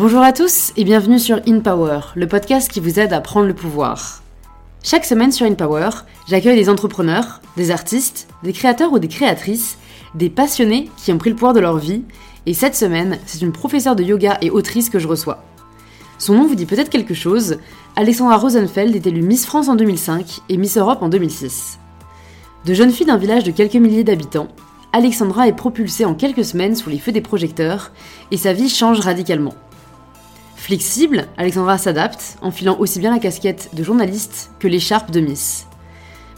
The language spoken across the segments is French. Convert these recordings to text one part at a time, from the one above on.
Bonjour à tous et bienvenue sur In Power, le podcast qui vous aide à prendre le pouvoir. Chaque semaine sur In Power, j'accueille des entrepreneurs, des artistes, des créateurs ou des créatrices, des passionnés qui ont pris le pouvoir de leur vie, et cette semaine, c'est une professeure de yoga et autrice que je reçois. Son nom vous dit peut-être quelque chose, Alexandra Rosenfeld est élue Miss France en 2005 et Miss Europe en 2006. De jeune fille d'un village de quelques milliers d'habitants, Alexandra est propulsée en quelques semaines sous les feux des projecteurs et sa vie change radicalement. Flexible, Alexandra s'adapte, enfilant aussi bien la casquette de journaliste que l'écharpe de Miss.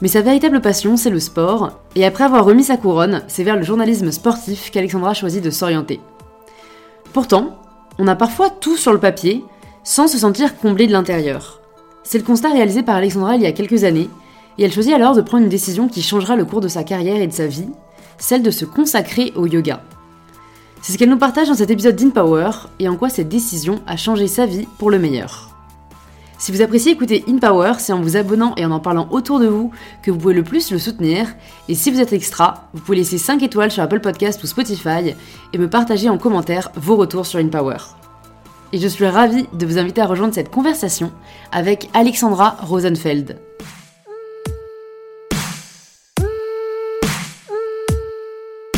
Mais sa véritable passion, c'est le sport, et après avoir remis sa couronne, c'est vers le journalisme sportif qu'Alexandra choisit de s'orienter. Pourtant, on a parfois tout sur le papier, sans se sentir comblé de l'intérieur. C'est le constat réalisé par Alexandra il y a quelques années, et elle choisit alors de prendre une décision qui changera le cours de sa carrière et de sa vie, celle de se consacrer au yoga. C'est ce qu'elle nous partage dans cet épisode d'InPower et en quoi cette décision a changé sa vie pour le meilleur. Si vous appréciez écouter InPower, c'est en vous abonnant et en en parlant autour de vous que vous pouvez le plus le soutenir. Et si vous êtes extra, vous pouvez laisser 5 étoiles sur Apple Podcast ou Spotify et me partager en commentaire vos retours sur InPower. Et je suis ravie de vous inviter à rejoindre cette conversation avec Alexandra Rosenfeld.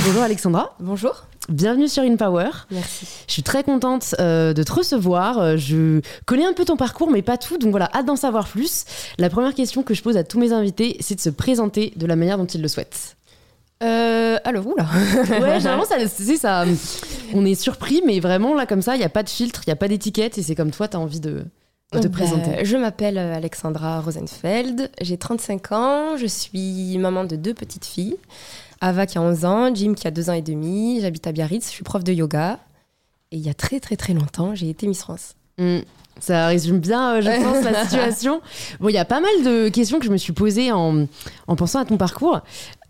Bonjour Alexandra. Bonjour. Bienvenue sur InPower. Merci. Je suis très contente euh, de te recevoir. Euh, Je connais un peu ton parcours, mais pas tout, donc voilà, hâte d'en savoir plus. La première question que je pose à tous mes invités, c'est de se présenter de la manière dont ils le souhaitent. Euh, alors, oula. Ouais, généralement, ça, c'est ça, on est surpris, mais vraiment, là, comme ça, il n'y a pas de filtre, il n'y a pas d'étiquette, et c'est comme toi, tu as envie de, de te Bah, présenter. je m'appelle Alexandra Rosenfeld, j'ai 35 ans, je suis maman de deux petites filles. Ava qui a 11 ans, Jim qui a 2 ans et demi, j'habite à Biarritz, je suis prof de yoga. Et il y a très très très longtemps, j'ai été Miss France. Mm. Ça résume bien, euh, je pense, la situation. Bon, il y a pas mal de questions que je me suis posées en, en pensant à ton parcours.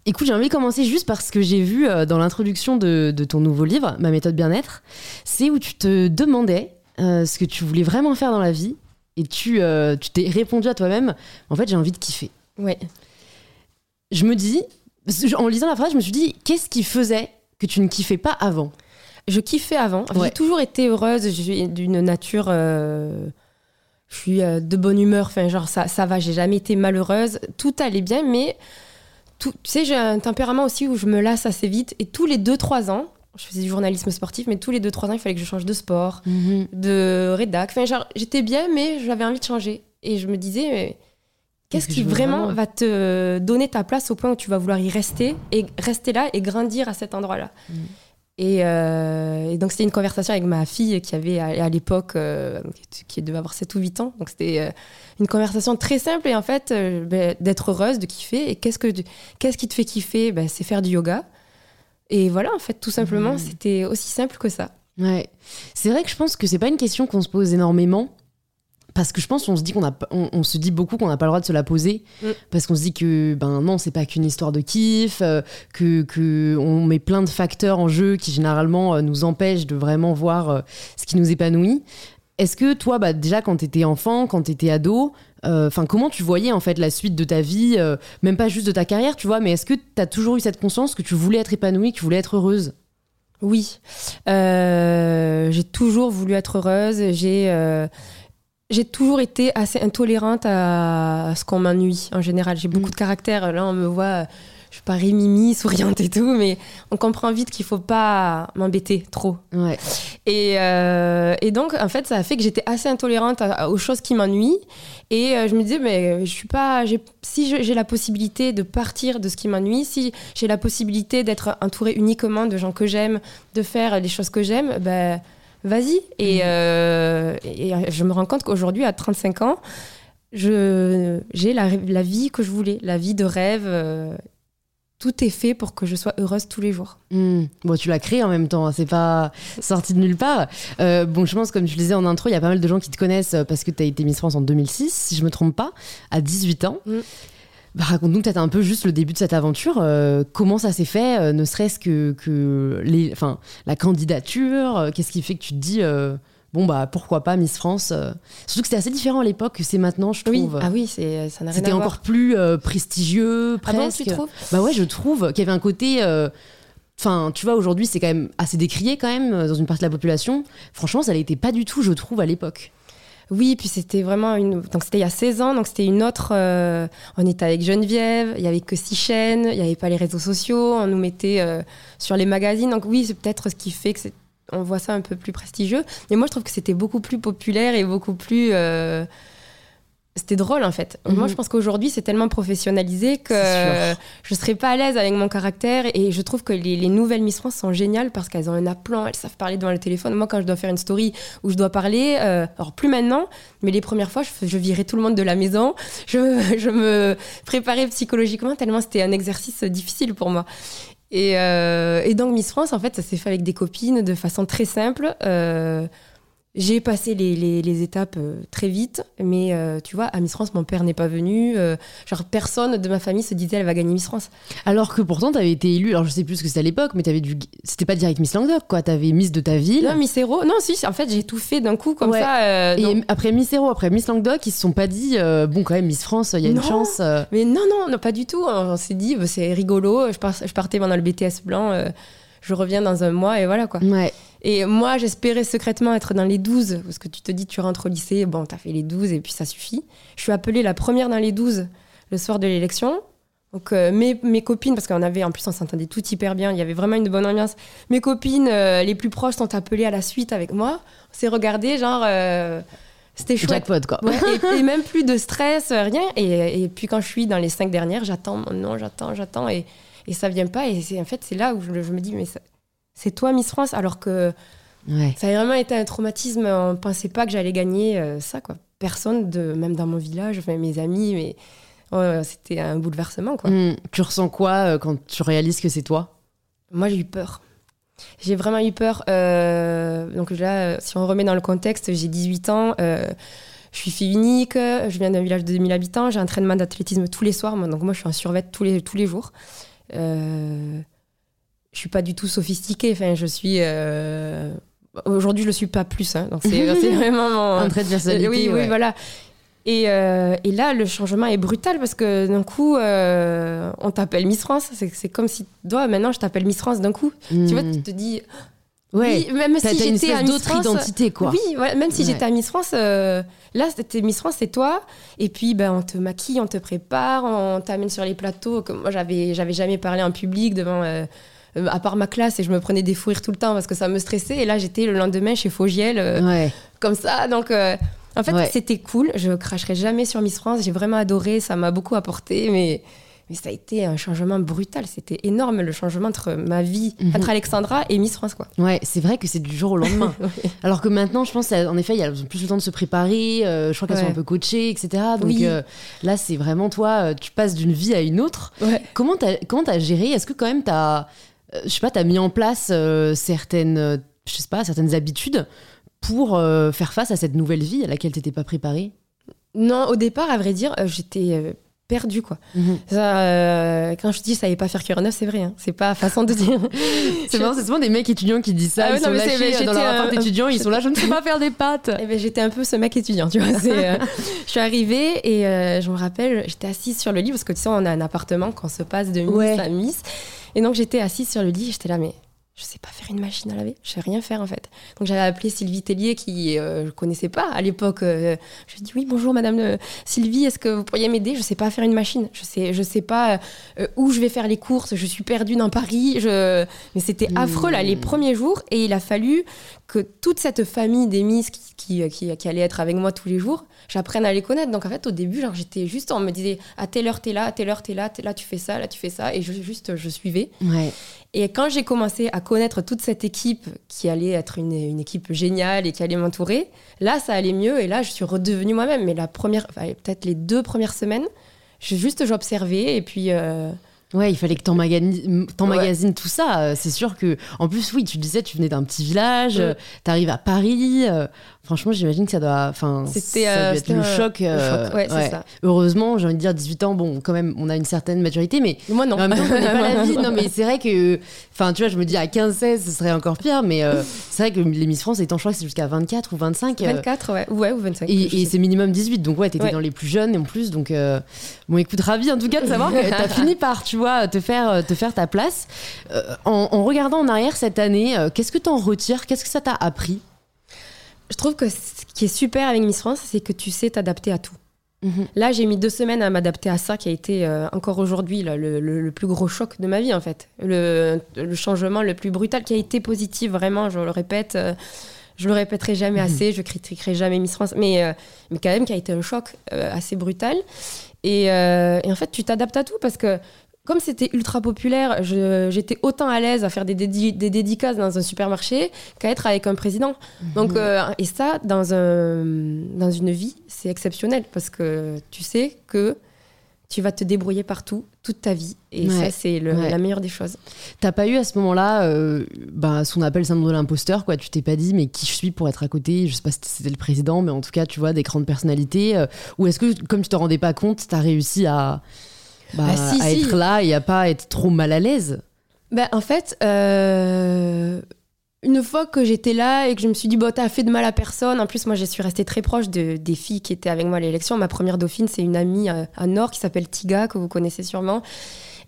Écoute, j'ai envie de commencer juste parce que j'ai vu euh, dans l'introduction de, de ton nouveau livre, Ma méthode bien-être, c'est où tu te demandais euh, ce que tu voulais vraiment faire dans la vie et tu tu t'es répondu à toi-même, en fait, j'ai envie de kiffer. Ouais. Je me dis, en lisant la phrase, je me suis dit, qu'est-ce qui faisait que tu ne kiffais pas avant? Je kiffais avant. Ouais. J'ai toujours été heureuse. Je suis d'une nature. euh, je suis euh, de bonne humeur. Enfin, genre, ça, ça va. J'ai jamais été malheureuse. Tout allait bien, mais. Tout, tu sais, j'ai un tempérament aussi où je me lasse assez vite. Et tous les 2-3 ans, je faisais du journalisme sportif, mais tous les 2-3 ans, il fallait que je change de sport, de rédac. Enfin, genre, j'étais bien, mais j'avais envie de changer. Et je me disais, mais qu'est-ce que qui vraiment, vraiment va te donner ta place au point où tu vas vouloir y rester et rester là et grandir à cet endroit-là? Et, euh, et donc c'était une conversation avec ma fille qui avait à, à l'époque, euh, qui devait avoir 7 ou 8 ans. Donc c'était euh, une conversation très simple et en fait ben, d'être heureuse, de kiffer. Et qu'est-ce, que, qu'est-ce qui te fait kiffer? Ben, C'est faire du yoga. Et voilà, en fait, tout simplement, Mmh. c'était aussi simple que ça. Ouais. C'est vrai que je pense que c'est pas une question qu'on se pose énormément. Parce que je pense qu'on se dit qu'on a, on, on se dit beaucoup qu'on n'a pas le droit de se la poser Mm. parce qu'on se dit que ben non c'est pas qu'une histoire de kiff euh, que, que on met plein de facteurs en jeu qui généralement euh, nous empêchent de vraiment voir euh, ce qui nous épanouit. Est-ce que toi bah déjà quand t'étais enfant, quand t'étais ado, euh, enfin comment tu voyais en fait la suite de ta vie, même pas juste de ta carrière, tu vois, mais est-ce que t'as toujours eu cette conscience que tu voulais être épanouie, que tu voulais être heureuse? Oui, j'ai toujours voulu être heureuse. J'ai j'ai toujours été assez intolérante à, ce qu'on m'ennuie en général. J'ai beaucoup Mm. de caractère. Là, on me voit, je parais mimi, souriante et tout, mais on comprend vite qu'il faut pas m'embêter trop. Ouais. Et, euh, et donc, en fait, ça a fait que j'étais assez intolérante à- à- aux choses qui m'ennuient. Et euh, je me disais, mais je suis pas. Si j'ai la possibilité de partir de ce qui m'ennuie, si j'ai la possibilité d'être entourée uniquement de gens que j'aime, de faire les choses que j'aime, ben vas-y. Et, euh, et je me rends compte qu'aujourd'hui, à 35 ans, je- j'ai la, la vie que je voulais, la vie de rêve. euh, tout est fait pour que je sois heureuse tous les jours. Hmm. Bon, tu l'as créé en même temps, hein, c'est pas sorti de nulle part. Euh, bon, je pense, comme tu le disais en intro, il y a pas mal de gens qui te connaissent parce que tu as été Miss France en 2006, si je me trompe pas, à 18 ans. Mm. Bah, Raconte-nous peut-être un peu juste le début de cette aventure. euh, comment ça s'est fait, euh, ne serait-ce que, que les, enfin, la candidature euh, Qu'est-ce qui fait que tu te dis, bon, bah pourquoi pas Miss France. Surtout que c'était assez différent à l'époque que c'est maintenant, je Oui, trouve. ah oui, c'est, ça n'a C'était encore plus prestigieux, Ah bon, presque. tu trouves? Bah ouais, je trouve qu'il y avait un côté. Enfin, tu vois, aujourd'hui, c'est quand même assez décrié quand même dans une partie de la population. Franchement, ça l'était pas du tout, je trouve, à l'époque. Oui, puis c'était vraiment une. Donc c'était il y a 16 ans, donc c'était une autre. Euh, on était avec Geneviève, il y avait que six chaînes, il n'y avait pas les réseaux sociaux, on nous mettait euh, sur les magazines. Donc oui, c'est peut-être ce qui fait que on voit ça un peu plus prestigieux. Mais moi, je trouve que c'était beaucoup plus populaire et beaucoup plus. Euh, c'était drôle en fait. Moi, mhm. je pense qu'aujourd'hui, c'est tellement professionnalisé que je serais pas à l'aise avec mon caractère. Et je trouve que les, nouvelles Miss France sont géniales parce qu'elles ont un appelant, elles savent parler devant le téléphone. Moi, quand je dois faire une story où je dois parler, euh, alors plus maintenant, mais les premières fois, je, je, virais tout le monde de la maison. Je, je me préparais psychologiquement tellement c'était un exercice difficile pour moi. Et, euh, et, donc Miss France, en fait, ça s'est fait avec des copines de façon très simple. Euh, j'ai passé les, les, les étapes euh, très vite, mais euh, tu vois, à Miss France, mon père n'est pas venu. Euh, genre, personne de ma famille se disait elle va gagner Miss France. Alors que pourtant, tu avais été élue, alors je sais plus ce que c'était à l'époque, mais avais du... c'était pas direct Miss Languedoc, quoi. T'avais Miss de ta ville. Non, Miss Héros. Non, si, en fait, j'ai tout fait d'un coup, comme ça. Et après Miss Héros, après Miss Languedoc, ils se sont pas dit, bon, quand même, Miss France, il y a une chance. Mais non, non, non, pas du tout. On, s'est dit, bah, c'est rigolo. Je, je, partais pendant le BTS blanc, je reviens dans un mois, et voilà, quoi. Ouais. Et moi, j'espérais secrètement être dans les 12, parce que tu te dis, tu rentres au lycée, bon, t'as fait les 12 et puis ça suffit. Je suis appelée la première dans les 12 le soir de l'élection. Donc euh, mes, mes, copines, parce qu'on avait, en plus on s'entendait tout hyper bien, il y avait vraiment une bonne ambiance. Mes copines euh, les plus proches sont appelées à la suite avec moi. On s'est regardé, genre, euh, c'était chouette. Jackpot, quoi. et, même plus de stress, rien. Et, et, puis quand je suis dans les cinq dernières, j'attends mon nom, j'attends, j'attends, et, et ça vient pas. Et en fait, c'est là où je, je, me dis, mais c'est toi Miss France, alors que ça a vraiment été un traumatisme. On pensait pas que j'allais gagner euh, ça, quoi. Personne, de, même dans mon village, mes amis, mais oh, c'était un bouleversement, quoi. Hmm. tu ressens quoi euh, quand tu réalises que c'est toi? Moi, j'ai eu peur. J'ai vraiment eu peur. Euh, donc là, si on remet dans le contexte, j'ai 18 ans. je suis fille unique, je viens d'un village de 2000 habitants, j'ai un entraînement d'athlétisme tous les soirs, donc moi je suis en survêt tous les, tous les jours. Euh, je suis pas du tout sophistiquée. Enfin, je suis. Euh, aujourd'hui, je le suis pas plus. Hein. donc, c'est vraiment. Un trait de personnalité. Oui, oui, voilà. Et, euh, et, là, le changement est brutal parce que d'un coup, euh, on t'appelle Miss France. C'est comme si, toi, maintenant, je t'appelle Miss France d'un coup. Tu vois, tu te dis. Ouais, oui, même si j'étais à Miss France, identité, quoi. Oui, même si j'étais à Miss France, là, c'était Miss France, c'est toi. Et puis, ben, on te maquille, on te prépare, on t'amène sur les plateaux. Comme moi, j'avais, j'avais jamais parlé en public devant euh, à part ma classe et je me prenais des fous rires tout le temps parce que ça me stressait. Et là, j'étais le lendemain chez Fogiel, euh, comme ça. Donc, euh, en fait, c'était cool. Je cracherai jamais sur Miss France. J'ai vraiment adoré. Ça m'a beaucoup apporté. Mais, mais ça a été un changement brutal. C'était énorme le changement entre ma vie, mhm. entre Alexandra et Miss France. Quoi. Ouais, c'est vrai que c'est du jour au lendemain. Alors que maintenant, je pense, en effet, il y a plus le temps de se préparer. je crois qu'elles sont un peu coachées, etc. Donc là, c'est vraiment toi, tu passes d'une vie à une autre. Comment tu as, géré? Est-ce que quand même tu as euh, je sais pas, tu as mis en place euh, certaines, euh, je sais pas, certaines habitudes pour faire face à cette nouvelle vie à laquelle tu n'étais pas préparée? Non, au départ, à vrai dire, j'étais perdu quoi. Mhm. Ça, quand je dis je savais pas faire cuir neuf, c'est vrai. Hein. C'est pas façon de dire. c'est c'est souvent des mecs étudiants qui disent ça. Ah ils sont lâchés dans leur appart étudiant, ils sont là, je ne sais pas faire des pâtes. Et eh ben, j'étais un peu ce mec étudiant, tu vois. je suis arrivée et je me rappelle, j'étais assise sur le lit parce que tu sais, on a un appartement qu'on se passe de Miss à Miss. Et donc j'étais assise sur le lit, j'étais là, mais je sais pas faire une machine à laver, je sais rien faire en fait. Donc j'avais appelé Sylvie Tellier qui euh, je connaissais pas à l'époque. Euh, je lui ai dit oui bonjour Madame euh, Sylvie, est-ce que vous pourriez m'aider? Je sais pas faire une machine, je sais je sais pas où je vais faire les courses, je suis perdue dans Paris. Je... Mais c'était affreux là les premiers jours et il a fallu que toute cette famille des Miss qui, qui, qui, allait être avec moi tous les jours, j'apprenne à les connaître. Donc en fait au début genre j'étais juste on me disait à telle heure t'es là, à telle heure t'es là, là tu fais ça, là tu fais ça et je juste je suivais. Ouais. Et quand j'ai commencé à connaître toute cette équipe qui allait être une, une équipe géniale et qui allait m'entourer, là, ça allait mieux. Et là, je suis redevenue moi-même. Mais la première, peut-être les deux premières semaines, juste j'observais et puis. Euh, Ouais, il fallait que t'emmagasines ouais. tout ça. Euh, c'est sûr que, en plus, oui, tu disais, tu venais d'un petit village, euh, t'arrives à Paris. Euh, franchement, j'imagine que ça doit, enfin, c'était être le choc. Ouais, c'est ça. Heureusement, j'ai envie de dire 18 ans, bon, quand même, on a une certaine maturité, mais moi non. En même temps, pas la vie. Non, mais c'est vrai que, enfin, tu vois, je me dis à 15-16, ce serait encore pire, mais c'est vrai que les Miss France, étant, je crois que c'est jusqu'à 24 ou 25. 24, ouais, ouais, ou 25. Et, c'est minimum 18, donc ouais, t'étais dans les plus jeunes en plus, donc bon, écoute, ravi en tout cas de savoir que t'as fini par, tu vois vois, te faire, te faire ta place. en, en, regardant en arrière cette année, qu'est-ce que tu en retires? Qu'est-ce que ça t'a appris? Je trouve que ce qui est super avec Miss France, c'est que tu sais t'adapter à tout. Mhm. Là, j'ai mis deux semaines à m'adapter à ça, qui a été euh, encore aujourd'hui le, plus gros choc de ma vie, en fait. Le, changement le plus brutal, qui a été positif, vraiment, je le répète. Euh, je le répéterai jamais mhm. assez, je critiquerai jamais Miss France, mais, euh, mais quand même, qui a été un choc assez brutal. Et, et, en fait, tu t'adaptes à tout parce que comme c'était ultra populaire, j'étais autant à l'aise à faire des, des, dédicaces dans un supermarché qu'à être avec un président. Donc, mhm. euh, et ça, dans, un, dans une vie, c'est exceptionnel parce que tu sais que tu vas te débrouiller partout toute ta vie. Et ça, c'est la meilleure des choses. T'as pas eu à ce moment-là euh, bah, ce qu'on appelle syndrome de l'imposteur, quoi. Tu t'es pas dit, mais qui je suis pour être à côté? Je sais pas si c'était le président, mais en tout cas, tu vois, des grandes personnalités. Euh, ou est-ce que, comme tu te rendais pas compte, t'as réussi à bah, bah, à être là et à pas être trop mal à l'aise bah, En fait, euh, une fois que j'étais là et que je me suis dit, bah, t'as fait de mal à personne. En plus, moi, je suis restée très proche de, des filles qui étaient avec moi à l'élection. Ma première dauphine, c'est une amie à, Nord qui s'appelle Tiga, que vous connaissez sûrement.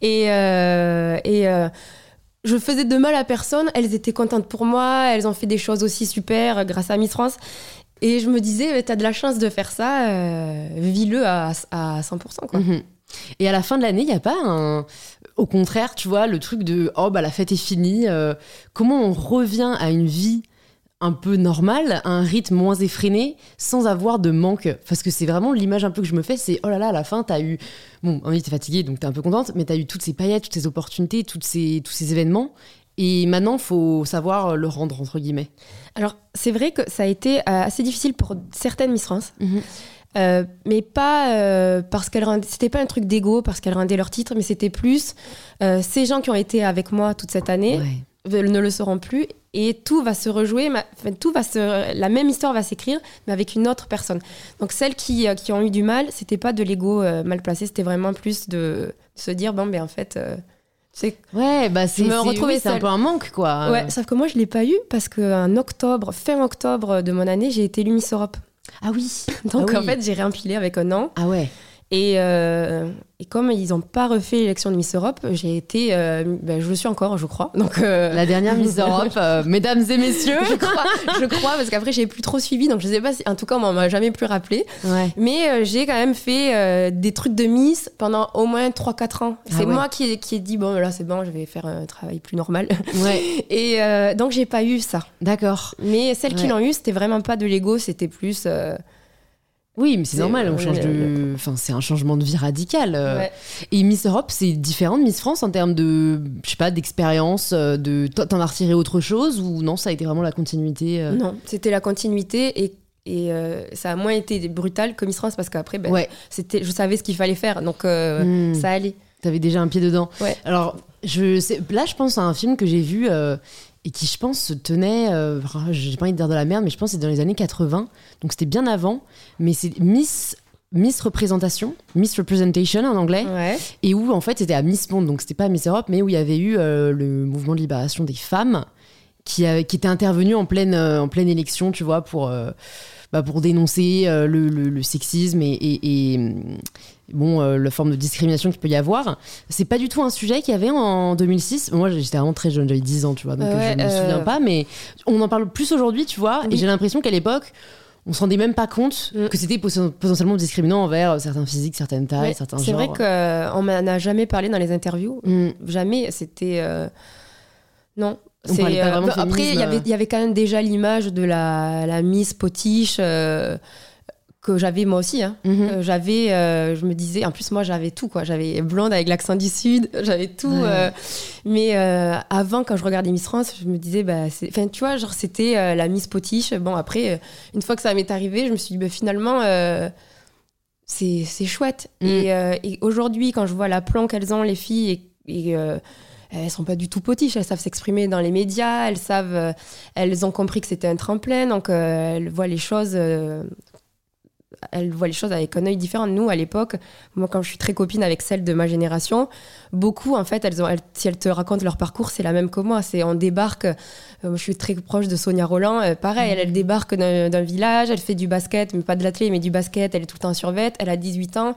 Et. Euh, et euh, je faisais de mal à personne, elles étaient contentes pour moi, elles ont fait des choses aussi super grâce à Miss France. Et je me disais, t'as de la chance de faire ça, vis-le à, à 100%. Quoi. Mhm. Et à la fin de l'année, il n'y a pas un. Au contraire, tu vois, le truc de oh, bah la fête est finie. Euh, comment on revient à une vie un peu normale, à un rythme moins effréné, sans avoir de manque? Parce que c'est vraiment l'image un peu que je me fais c'est oh là là, à la fin, t'as eu. Bon, oui, t'es fatiguée, donc t'es un peu contente, mais t'as eu toutes ces paillettes, toutes ces opportunités, toutes ces, tous ces événements. Et maintenant, faut savoir le rendre, entre guillemets. Alors, c'est vrai que ça a été euh, assez difficile pour certaines Miss France. Mhm. Euh, mais pas euh, parce qu'elle c'était pas un truc d'ego parce qu'elle rendait leur titre mais c'était plus euh, ces gens qui ont été avec moi toute cette année ne le seront plus et tout va se rejouer tout va se la même histoire va s'écrire mais avec une autre personne. Donc celles qui, qui ont eu du mal c'était pas de l'ego mal placé c'était vraiment plus de, se dire bon ben en fait c'est ouais bah c'est c'est un peu un manque quoi. Ouais sauf que moi je l'ai pas eu parce qu'en octobre fin octobre de mon année j'ai été élu Miss Europe ah oui. Donc ah en fait, j'ai réempilé avec un an. Ah ouais. Et, euh, et, comme ils n'ont pas refait l'élection de Miss Europe, j'ai été, euh, ben, je le suis encore, je crois. Donc euh, la dernière Miss Europe, mesdames et messieurs, je crois, je crois, parce qu'après j'ai plus trop suivi, donc je sais pas si, en tout cas, on m'a jamais plus rappelé. Ouais. Mais j'ai quand même fait des trucs de Miss pendant au moins 3-4 ans. Ah c'est moi qui, qui ai dit bon là c'est bon, je vais faire un travail plus normal. Ouais. Et donc j'ai pas eu ça. D'accord. Mais celles qui l'ont eu, c'était vraiment pas de l'ego, c'était plus oui, mais c'est normal, on change de. Enfin, c'est un changement de vie radical. Euh. Et Miss Europe, c'est différent de Miss France en termes de, je sais pas, d'expérience. Euh, de, t'en as retiré autre chose ou non Ça a été vraiment la continuité euh? Non, c'était la continuité et et ça a moins été brutal que Miss France parce qu'après, ben, c'était, je savais ce qu'il fallait faire, donc hmm. ça allait. T'avais déjà un pied dedans. Ouais. Alors, je sais, là, je pense à un film que j'ai vu et qui, je pense, se tenait, euh, j'ai pas envie de dire de la merde, mais je pense que c'est dans les années 80, donc c'était bien avant, mais c'est Miss Miss Représentation, Miss Representation en anglais, et où en fait c'était à Miss Monde, donc c'était pas Miss Europe, mais où il y avait eu euh, le mouvement de libération des femmes qui, qui était intervenu en pleine, euh, en pleine élection, tu vois, pour, bah, pour dénoncer le, le, sexisme et, et, bon, euh, la forme de discrimination qu'il peut y avoir. C'est pas du tout un sujet qu'il y avait en 2006. Moi, j'étais vraiment très jeune, j'avais 10 ans, tu vois, donc je me souviens euh, pas, mais on en parle plus aujourd'hui, tu vois, et j'ai l'impression qu'à l'époque, on se rendait même pas compte mm. que c'était potentiellement discriminant envers certains physiques, certaines tailles, certains genres. C'est vrai qu'on m'en a jamais parlé dans les interviews. Mm. Jamais. C'était. Euh, non. Après, il y avait, y avait quand même déjà l'image de la, la Miss Potiche que j'avais moi aussi. Hein. Mhm. Euh, j'avais, euh, je me disais, en plus moi j'avais tout quoi. J'avais blonde avec l'accent du sud, j'avais tout. Euh, mais avant, quand je regardais Miss France, je me disais, bah, enfin tu vois, genre c'était la Miss Potiche. Bon après, une fois que ça m'est arrivé, je me suis dit, bah, finalement. c'est, c'est chouette. Mm. Et, aujourd'hui, quand je vois la plan qu'elles ont, les filles, et, et elles sont pas du tout potiches, elles savent s'exprimer dans les médias, elles savent, elles ont compris que c'était un tremplin, donc elles voient les choses elle voit les choses avec un œil différent. Nous, à l'époque, moi, quand je suis très copine avec celle de ma génération, beaucoup, en fait, elles ont, si elles te racontent leur parcours, c'est la même que moi. C'est on débarque. Euh, je suis très proche de Sonia Roland. Euh, pareil, elle, débarque d'un village, elle fait du basket, mais pas de l'athlète, mais du basket. Elle est tout le temps en survette. Elle a 18 ans.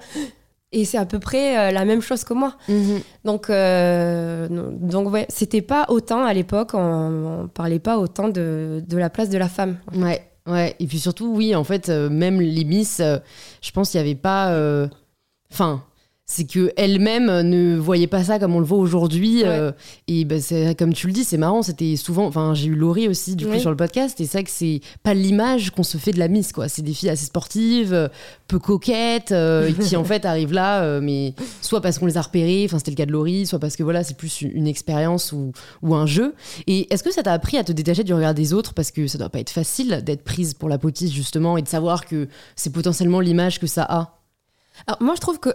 Et c'est à peu près euh, la même chose que moi. Mhm. Donc, euh, donc ouais, c'était pas autant à l'époque, on, on parlait pas autant de, de la place de la femme. Ouais, ouais. Et puis surtout, oui, en fait, euh, même les Miss, je pense qu'il n'y avait pas. Enfin. C'est que elle-même ne voyait pas ça comme on le voit aujourd'hui. Ouais. euh, et ben, c'est comme tu le dis, c'est marrant. C'était souvent. Enfin, j'ai eu Laurie aussi du coup sur le podcast. Et c'est vrai que c'est pas l'image qu'on se fait de la Miss, quoi. C'est des filles assez sportives, euh, peu coquettes, euh, qui en fait arrivent là, euh, mais soit parce qu'on les a repérées. Enfin, c'était le cas de Laurie, soit parce que voilà, c'est plus une, expérience ou, ou un jeu. Et est-ce que ça t'a appris à te détacher du regard des autres? Parce que ça doit pas être facile d'être prise pour la potiche justement et de savoir que c'est potentiellement l'image que ça a. Alors, moi, je trouve que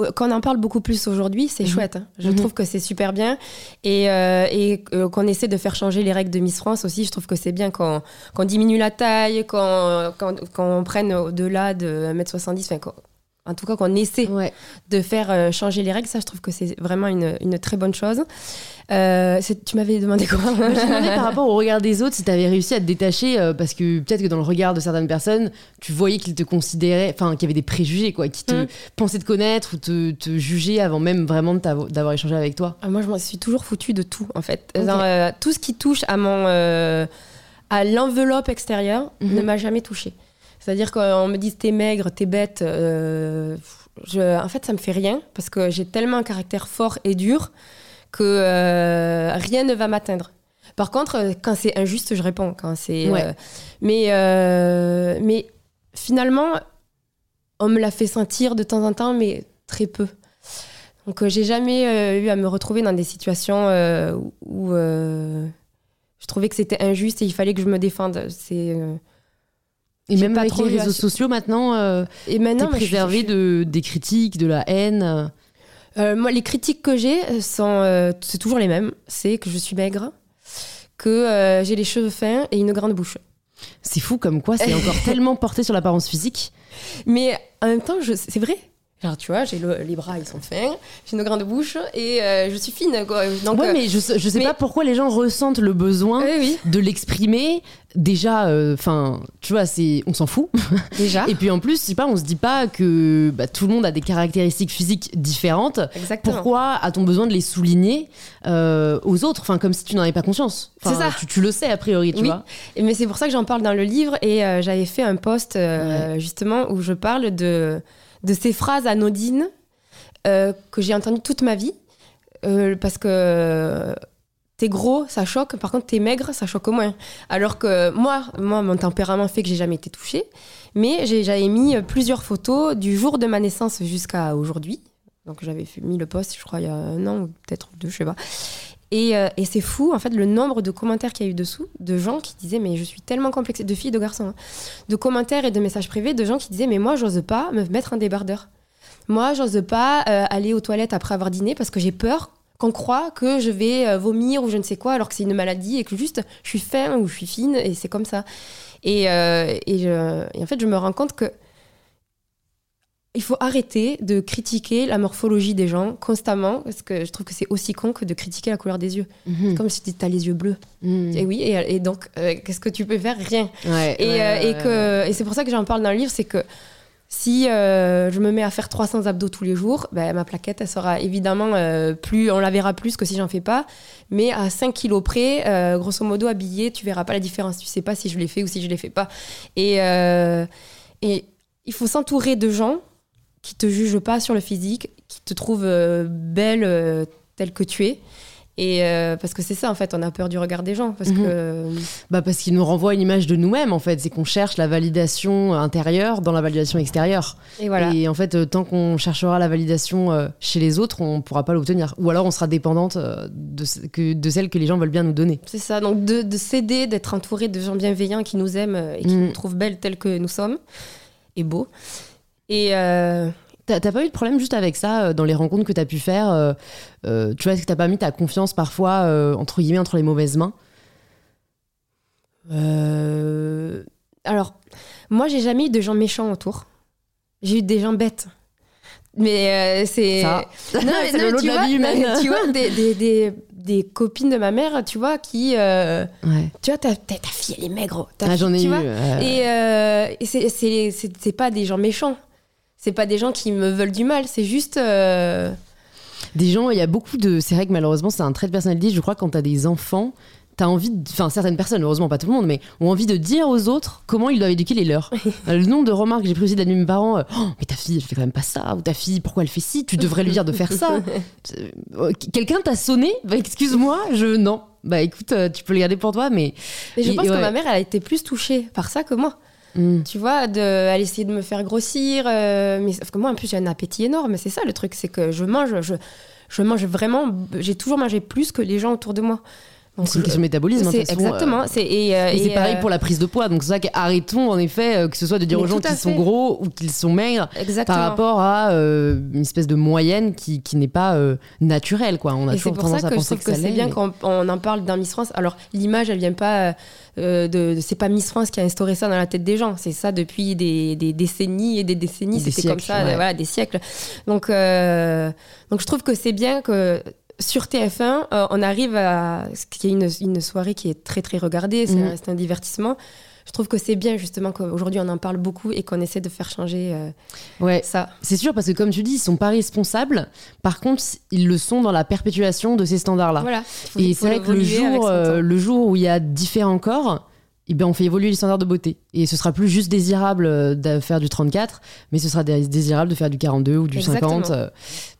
euh, quand on en parle beaucoup plus aujourd'hui, c'est Mhm. chouette. hein. Je Mhm. trouve que c'est super bien. Et, euh, et euh, qu'on essaie de faire changer les règles de Miss France aussi, je trouve que c'est bien qu'on qu'on diminue la taille, qu'on qu'on qu'on prenne au-delà de 1m70. Enfin, qu'on- en tout cas, qu'on essaie Ouais. de faire euh, changer les règles. Ça, je trouve que c'est vraiment une, une très bonne chose. Euh, tu m'avais demandé quoi? Je me demandais par rapport au regard des autres si tu avais réussi à te détacher euh, parce que peut-être que dans le regard de certaines personnes, tu voyais qu'ils te considéraient, enfin qu'il y avait des préjugés quoi, qui te Mm. pensaient te connaître ou te, te juger avant même vraiment d'avoir échangé avec toi. Ah, Moi, je m'en suis toujours foutue de tout, en fait. Genre, tout ce qui touche à mon, à l'enveloppe extérieure Mhm. ne m'a jamais touchée. C'est-à-dire qu'on me dit t'es maigre, t'es bête. euh, je, en fait, ça me fait rien parce que j'ai tellement un caractère fort et dur que euh, rien ne va m'atteindre. Par contre, euh, quand c'est injuste, je réponds. Quand c'est, Ouais. euh, mais, mais finalement, on me l'a fait sentir de temps en temps, mais très peu. Donc, j'ai jamais eu à me retrouver dans des situations où, je trouvais que c'était injuste et il fallait que je me défende. C'est Et même pas avec trop les réseaux sociaux maintenant, euh, et t'es maintenant, suis- préservé suis- de, des critiques, de la haine. euh. Euh, moi, les critiques que j'ai euh, c'est toujours les mêmes. C'est que je suis maigre, que j'ai les cheveux fins et une grande bouche. C'est fou comme quoi c'est encore tellement porté sur l'apparence physique. Mais en même temps, c'est vrai. Genre, tu vois, j'ai le- les bras, ils sont fins, j'ai une grande bouche et euh, je suis fine. Quoi. Donc, ouais, euh, mais je, je sais mais- pas pourquoi les gens ressentent le besoin oui, oui, de l'exprimer. Déjà, enfin, tu vois, c'est, on s'en fout. déjà. Et puis en plus, je sais pas, on se dit pas que bah, tout le monde a des caractéristiques physiques différentes. Exactement. Pourquoi a-t-on besoin de les souligner euh, aux autres? Enfin, comme si tu n'en avais pas conscience. C'est ça. Tu, tu le sais a priori, tu Oui. vois. Et Mais c'est pour ça que j'en parle dans le livre et euh, j'avais fait un post euh, justement où je parle de, de ces phrases anodines euh, que j'ai entendues toute ma vie. Euh, parce que euh, t'es gros, ça choque. Par contre, t'es maigre, ça choque moins. Alors que moi, moi mon tempérament fait que j'ai jamais été touchée. Mais j'avais mis plusieurs photos du jour de ma naissance jusqu'à aujourd'hui. Donc j'avais mis le post, je crois, il y a un an ou peut-être deux, je sais pas. Et, euh, et c'est fou, en fait, le nombre de commentaires qu'il y a eu dessous, de gens qui disaient, mais je suis tellement complexée, de filles de garçons, hein, de commentaires et de messages privés, de gens qui disaient, mais moi, j'ose pas me mettre un débardeur. Moi, j'ose pas euh, aller aux toilettes après avoir dîné parce que j'ai peur qu'on croit que je vais euh, vomir ou je ne sais quoi, alors que c'est une maladie et que juste je suis fin ou je suis fine et c'est comme ça. Et, et en fait, je me rends compte que il faut arrêter de critiquer la morphologie des gens constamment, parce que je trouve que c'est aussi con que de critiquer la couleur des yeux. Mhm. Comme si tu as les yeux bleus. Mhm. Et oui, et, et donc, euh, qu'est-ce que tu peux faire? Rien. Ouais, Et, ouais, euh, et ouais. que, et c'est pour ça que j'en parle dans le livre, c'est que si euh, je me mets à faire 300 abdos tous les jours, ben, ma plaquette, elle sera évidemment euh, plus, on la verra plus que si j'en fais pas. Mais à 5 kilos près, euh, grosso modo, habillée, tu verras pas la différence. Tu sais pas si je l'ai fait ou si je l'ai fait pas. Et, euh, et il faut s'entourer de gens qui te jugent pas sur le physique, qui te trouvent euh, belle euh, telle que tu es. Et euh, parce que c'est ça, en fait, on a peur du regard des gens. Parce Mhm. que. Bah parce qu'il nous renvoie une image de nous-mêmes en fait, c'est qu'on cherche la validation intérieure dans la validation extérieure. Et voilà. Et en fait, tant qu'on cherchera la validation chez les autres, on pourra pas l'obtenir. Ou alors on sera dépendante de, ce- que, de celle que les gens veulent bien nous donner. C'est ça, donc de, de s'aider, d'être entouré de gens bienveillants qui nous aiment et qui Mm. nous trouvent belles telles que nous sommes, et beaux. Et euh, T'as pas eu de problème juste avec ça euh, dans les rencontres que t'as pu faire euh, Tu vois, est-ce que t'as pas mis ta confiance parfois entre guillemets entre les mauvaises mains? Euh, alors, moi, j'ai jamais eu de gens méchants autour. J'ai eu des gens bêtes. Mais euh, c'est. Ça, Non, c'est le lot tu de la vois, vie humaine. tu vois, des, des, des, des copines de ma mère, tu vois, qui. euh, Ouais. tu vois, ta, fille, elle est maigre. Ta Ah, J'en ai tu eu. vois. euh, Et, et c'est- c'est c'est- c'est pas des gens méchants. C'est pas des gens qui me veulent du mal, c'est juste. euh, Des gens, il y a beaucoup de. C'est vrai que malheureusement, c'est un trait de personnalité. Je crois que quand t'as des enfants, t'as envie. de- Enfin, certaines personnes, heureusement pas tout le monde, mais ont envie de dire aux autres comment ils doivent éduquer les leurs. Euh, le nombre de remarques que j'ai pris aussi de mes parents euh, Oh, mais ta fille, elle fait quand même pas ça. Ou ta fille, pourquoi elle fait ci Tu devrais lui dire de faire ça. Quelqu'un t'a sonné? Bah, excuse-moi, je. Non. Bah, écoute, euh, tu peux le garder pour toi, mais. Mais je Et- pense ouais. que ma mère, elle a été plus touchée par ça que moi. Hmm. Tu vois, de, elle essayait de me faire grossir. euh, mais sauf que moi, en plus, j'ai un appétit énorme. C'est ça le truc, c'est que je mange, je, je mange vraiment. J'ai toujours mangé plus que les gens autour de moi. C'est une question de métabolisme. hein, façon, euh, exactement. c'est et, euh, Et, c'est pareil euh, pour la prise de poids. Donc c'est ça qu'arrêtons en effet euh, que ce soit de dire Mais aux gens qu'ils sont gros ou qu'ils sont maigres Exactement. par rapport à euh, une espèce de moyenne qui, qui n'est pas euh, naturelle. Quoi. On a Et toujours tendance ça à que penser que, que, ça c'est bien mais- qu'on on en parle dans Miss France. Alors, l'image, elle vient pas euh, de. de- c'est pas Miss France qui a instauré ça dans la tête des gens. C'est ça depuis des, des décennies et des décennies. C'était comme ça, ouais. voilà, des siècles. Donc, euh, donc, je trouve que c'est bien que. Sur TF1, euh, on arrive à. ce qui est une, une soirée qui est très, très regardée. C'est un- c'est un divertissement. Je trouve que c'est bien, justement, qu'aujourd'hui, on en parle beaucoup et qu'on essaie de faire changer euh, Ouais, ça. c'est sûr parce que comme tu dis, ils sont pas responsables. Par contre, ils le sont dans la perpétuation de ces standards-là. Voilà. Et c'est vrai que le jour, euh, le jour où il y a différents corps, eh ben, on fait évoluer les standards de beauté. Et ce sera plus juste désirable euh, de faire du 34, mais ce sera dé- désirable de faire du 42 ou du Exactement. 50. euh.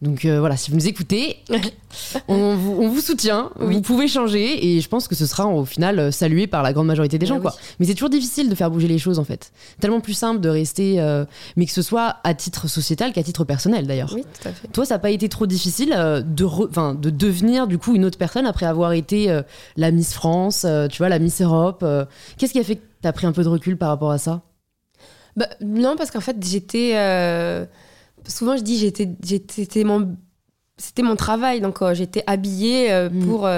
Donc euh, voilà, si vous nous écoutez, on, vous, on vous soutient, Oui. vous pouvez changer, et je pense que ce sera au final salué par la grande majorité des Eh gens. Quoi. Mais c'est toujours difficile de faire bouger les choses en fait. Tellement plus simple de rester, euh, mais que ce soit à titre sociétal qu'à titre personnel d'ailleurs. Oui, tout à fait. Toi, ça n'a pas été trop difficile euh, de, re- de devenir du coup une autre personne après avoir été la Miss France, tu vois, la Miss Europe. Qu'est-ce qui a fait que tu as pris un peu de recul par rapport à ça? Bah, non, parce qu'en fait, j'étais. euh, souvent, je dis, j'étais, j'étais, c'était mon, c'était mon travail. Donc, euh, j'étais habillée euh, Mm. pour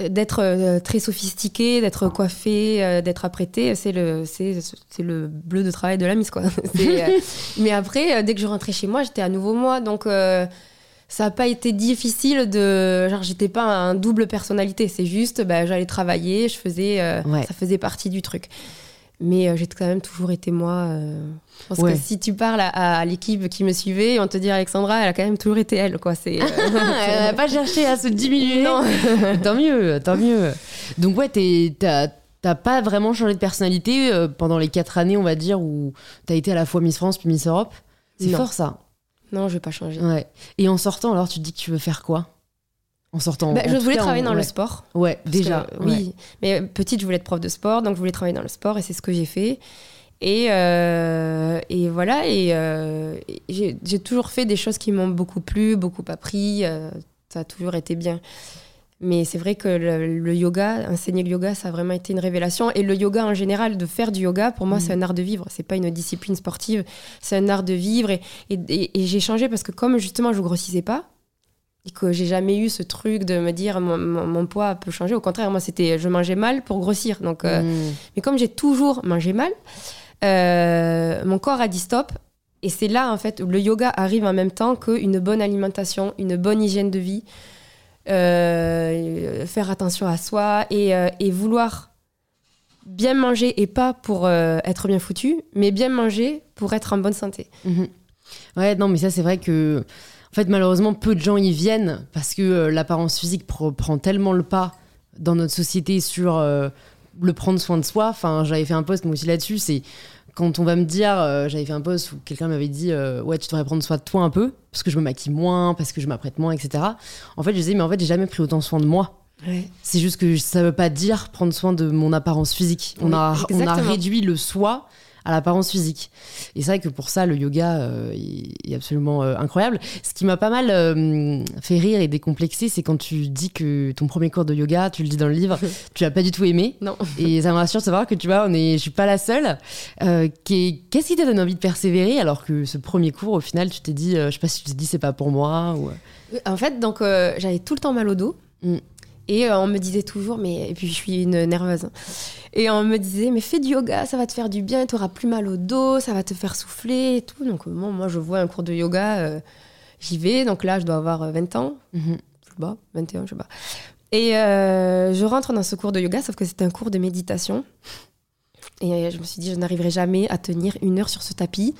d'être très sophistiquée, d'être coiffée, d'être apprêtée. C'est le, c'est, c'est le bleu de travail de la Miss, quoi. Mais après, dès que je rentrais chez moi, j'étais à nouveau moi. Donc. Ça n'a pas été difficile de. Genre, j'étais pas un double personnalité. C'est juste, bah, j'allais travailler, je faisais. euh, Ouais. Ça faisait partie du truc. Mais euh, j'ai quand même toujours été moi. euh, Ouais. que si tu parles à, à l'équipe qui me suivait, on te dit Alexandra, elle a quand même toujours été elle. Quoi. C'est, euh, Elle n'a pas cherché à se diminuer. Non. tant mieux, tant mieux. Donc ouais, t'es- t'as t'as pas vraiment changé de personnalité pendant les quatre années, on va dire, où t'as été à la fois Miss France puis Miss Europe? C'est Non. fort ça. Non, je vais pas changer. Ouais. Et en sortant, alors, tu te dis que tu veux faire quoi? En sortant. Bah, en je voulais cas, travailler en- dans le sport. Ouais, déjà. que, oui, mais petite, je voulais être prof de sport, donc je voulais travailler dans le sport et c'est ce que j'ai fait. Et, euh, et voilà, et, euh, j'ai toujours fait des choses qui m'ont beaucoup plu, beaucoup appris. euh, ça a toujours été bien. Mais c'est vrai que le, le yoga, enseigner le yoga, ça a vraiment été une révélation. Et le yoga en général, de faire du yoga, pour moi, Mm. c'est un art de vivre. C'est pas une discipline sportive, c'est un art de vivre. Et, et, et- et j'ai changé parce que comme justement je grossissais pas, et que j'ai jamais eu ce truc de me dire mon, mon- mon poids peut changer. Au contraire, moi, c'était je mangeais mal pour grossir. Donc, euh, Mm. mais comme j'ai toujours mangé mal, euh, mon corps a dit stop. Et c'est là, en fait, où le yoga arrive en même temps qu'une bonne alimentation, une bonne hygiène de vie, euh, faire attention à soi et, euh, et vouloir bien manger et pas pour euh, être bien foutu, mais bien manger pour être en bonne santé. Mhm. Ouais, non, mais ça, c'est vrai que. En fait, malheureusement, peu de gens y viennent parce que l'apparence physique prend tellement le pas dans notre société sur le prendre soin de soi. Enfin, j'avais fait un post moi aussi là-dessus. C'est quand on va me dire, euh, j'avais fait un post où quelqu'un m'avait dit, euh, ouais, tu devrais prendre soin de toi un peu parce que je me maquille moins, parce que je m'apprête moins, etc. En fait, je disais, mais en fait, j'ai jamais pris autant soin de moi. C'est juste que ça veut pas dire prendre soin de mon apparence physique. On, Oui, a, on a réduit le soi à l'apparence physique. Et c'est vrai que pour ça, le yoga euh, est absolument euh, incroyable. Ce qui m'a pas mal euh, fait rire et décomplexé, c'est quand tu dis que ton premier cours de yoga, tu le dis dans le livre, tu l'as pas du tout aimé. Non. Et ça me rassure de savoir que tu vois, on est, je suis pas la seule. Qu'est-ce qui t'a donné envie de persévérer alors que ce premier cours, au final, tu t'es dit, je sais pas si tu t'es dit c'est pas pour moi ou. En fait, donc j'avais tout le temps mal au dos. Mm. Et euh, on me disait toujours, mais et puis je suis une nerveuse. hein. Et on me disait, mais fais du yoga, ça va te faire du bien, tu auras plus mal au dos, ça va te faire souffler et tout. Donc euh, bon, moi je vois un cours de yoga, euh, j'y vais. Donc là, je dois avoir euh, 20 ans, Mhm. je sais pas, 21, je sais pas. Et euh, je rentre dans ce cours de yoga, sauf que c'est un cours de méditation. Et je me suis dit, je n'arriverai jamais à tenir une heure sur ce tapis.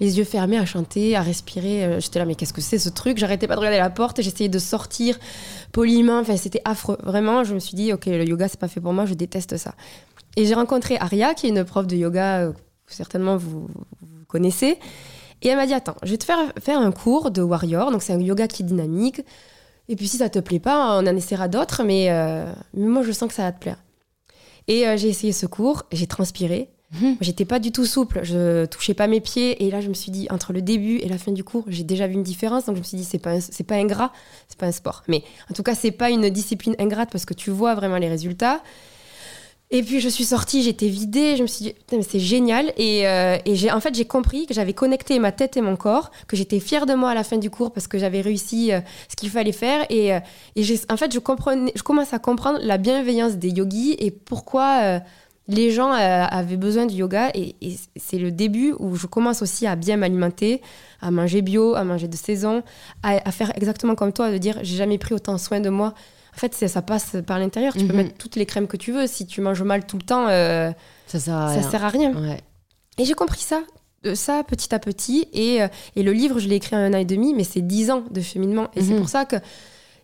Les yeux fermés, à chanter, à respirer. Euh, J'étais là, mais qu'est-ce que c'est ce truc? J'arrêtais pas de regarder la porte, j'essayais de sortir poliment. Enfin, c'était affreux. Vraiment, je me suis dit, ok, le yoga, c'est pas fait pour moi, je déteste ça. Et j'ai rencontré Aria, qui est une prof de yoga, euh, que certainement vous, connaissez. Et elle m'a dit, attends, je vais te faire faire un cours de warrior. Donc, c'est un yoga qui est dynamique. Et puis, si ça te plaît pas, on en essaiera d'autres. Mais, euh, moi, je sens que ça va te plaire. Et j'ai essayé ce cours, j'ai transpiré. J'étais pas du tout souple, je touchais pas mes pieds. Et là, je me suis dit, entre le début et la fin du cours, j'ai déjà vu une différence. Donc, je me suis dit, c'est pas, pas ingrat, c'est pas un sport. Mais en tout cas, c'est pas une discipline ingrate parce que tu vois vraiment les résultats. Et puis, je suis sortie, j'étais vidée. Je me suis dit, putain, mais c'est génial. Et, euh, et en fait, j'ai compris que j'avais connecté ma tête et mon corps, que j'étais fière de moi à la fin du cours parce que j'avais réussi euh, ce qu'il fallait faire. Et, euh, en fait, je, je commence à comprendre la bienveillance des yogis et pourquoi. Les gens euh, avaient besoin du yoga et, et c'est le début où je commence aussi à bien m'alimenter, à manger bio, à manger de saison, à, à faire exactement comme toi, de dire j'ai jamais pris autant soin de moi. En fait, c'est- ça passe par l'intérieur. Tu peux Mhm. mettre toutes les crèmes que tu veux. Si tu manges mal tout le temps, euh, Ça sert à ça rien. sert à rien. Ouais. Et j'ai compris ça, de ça petit à petit. Et, euh, et le livre, je l'ai écrit en un an et demi, mais c'est dix ans de cheminement. Et c'est Mhm. pour ça que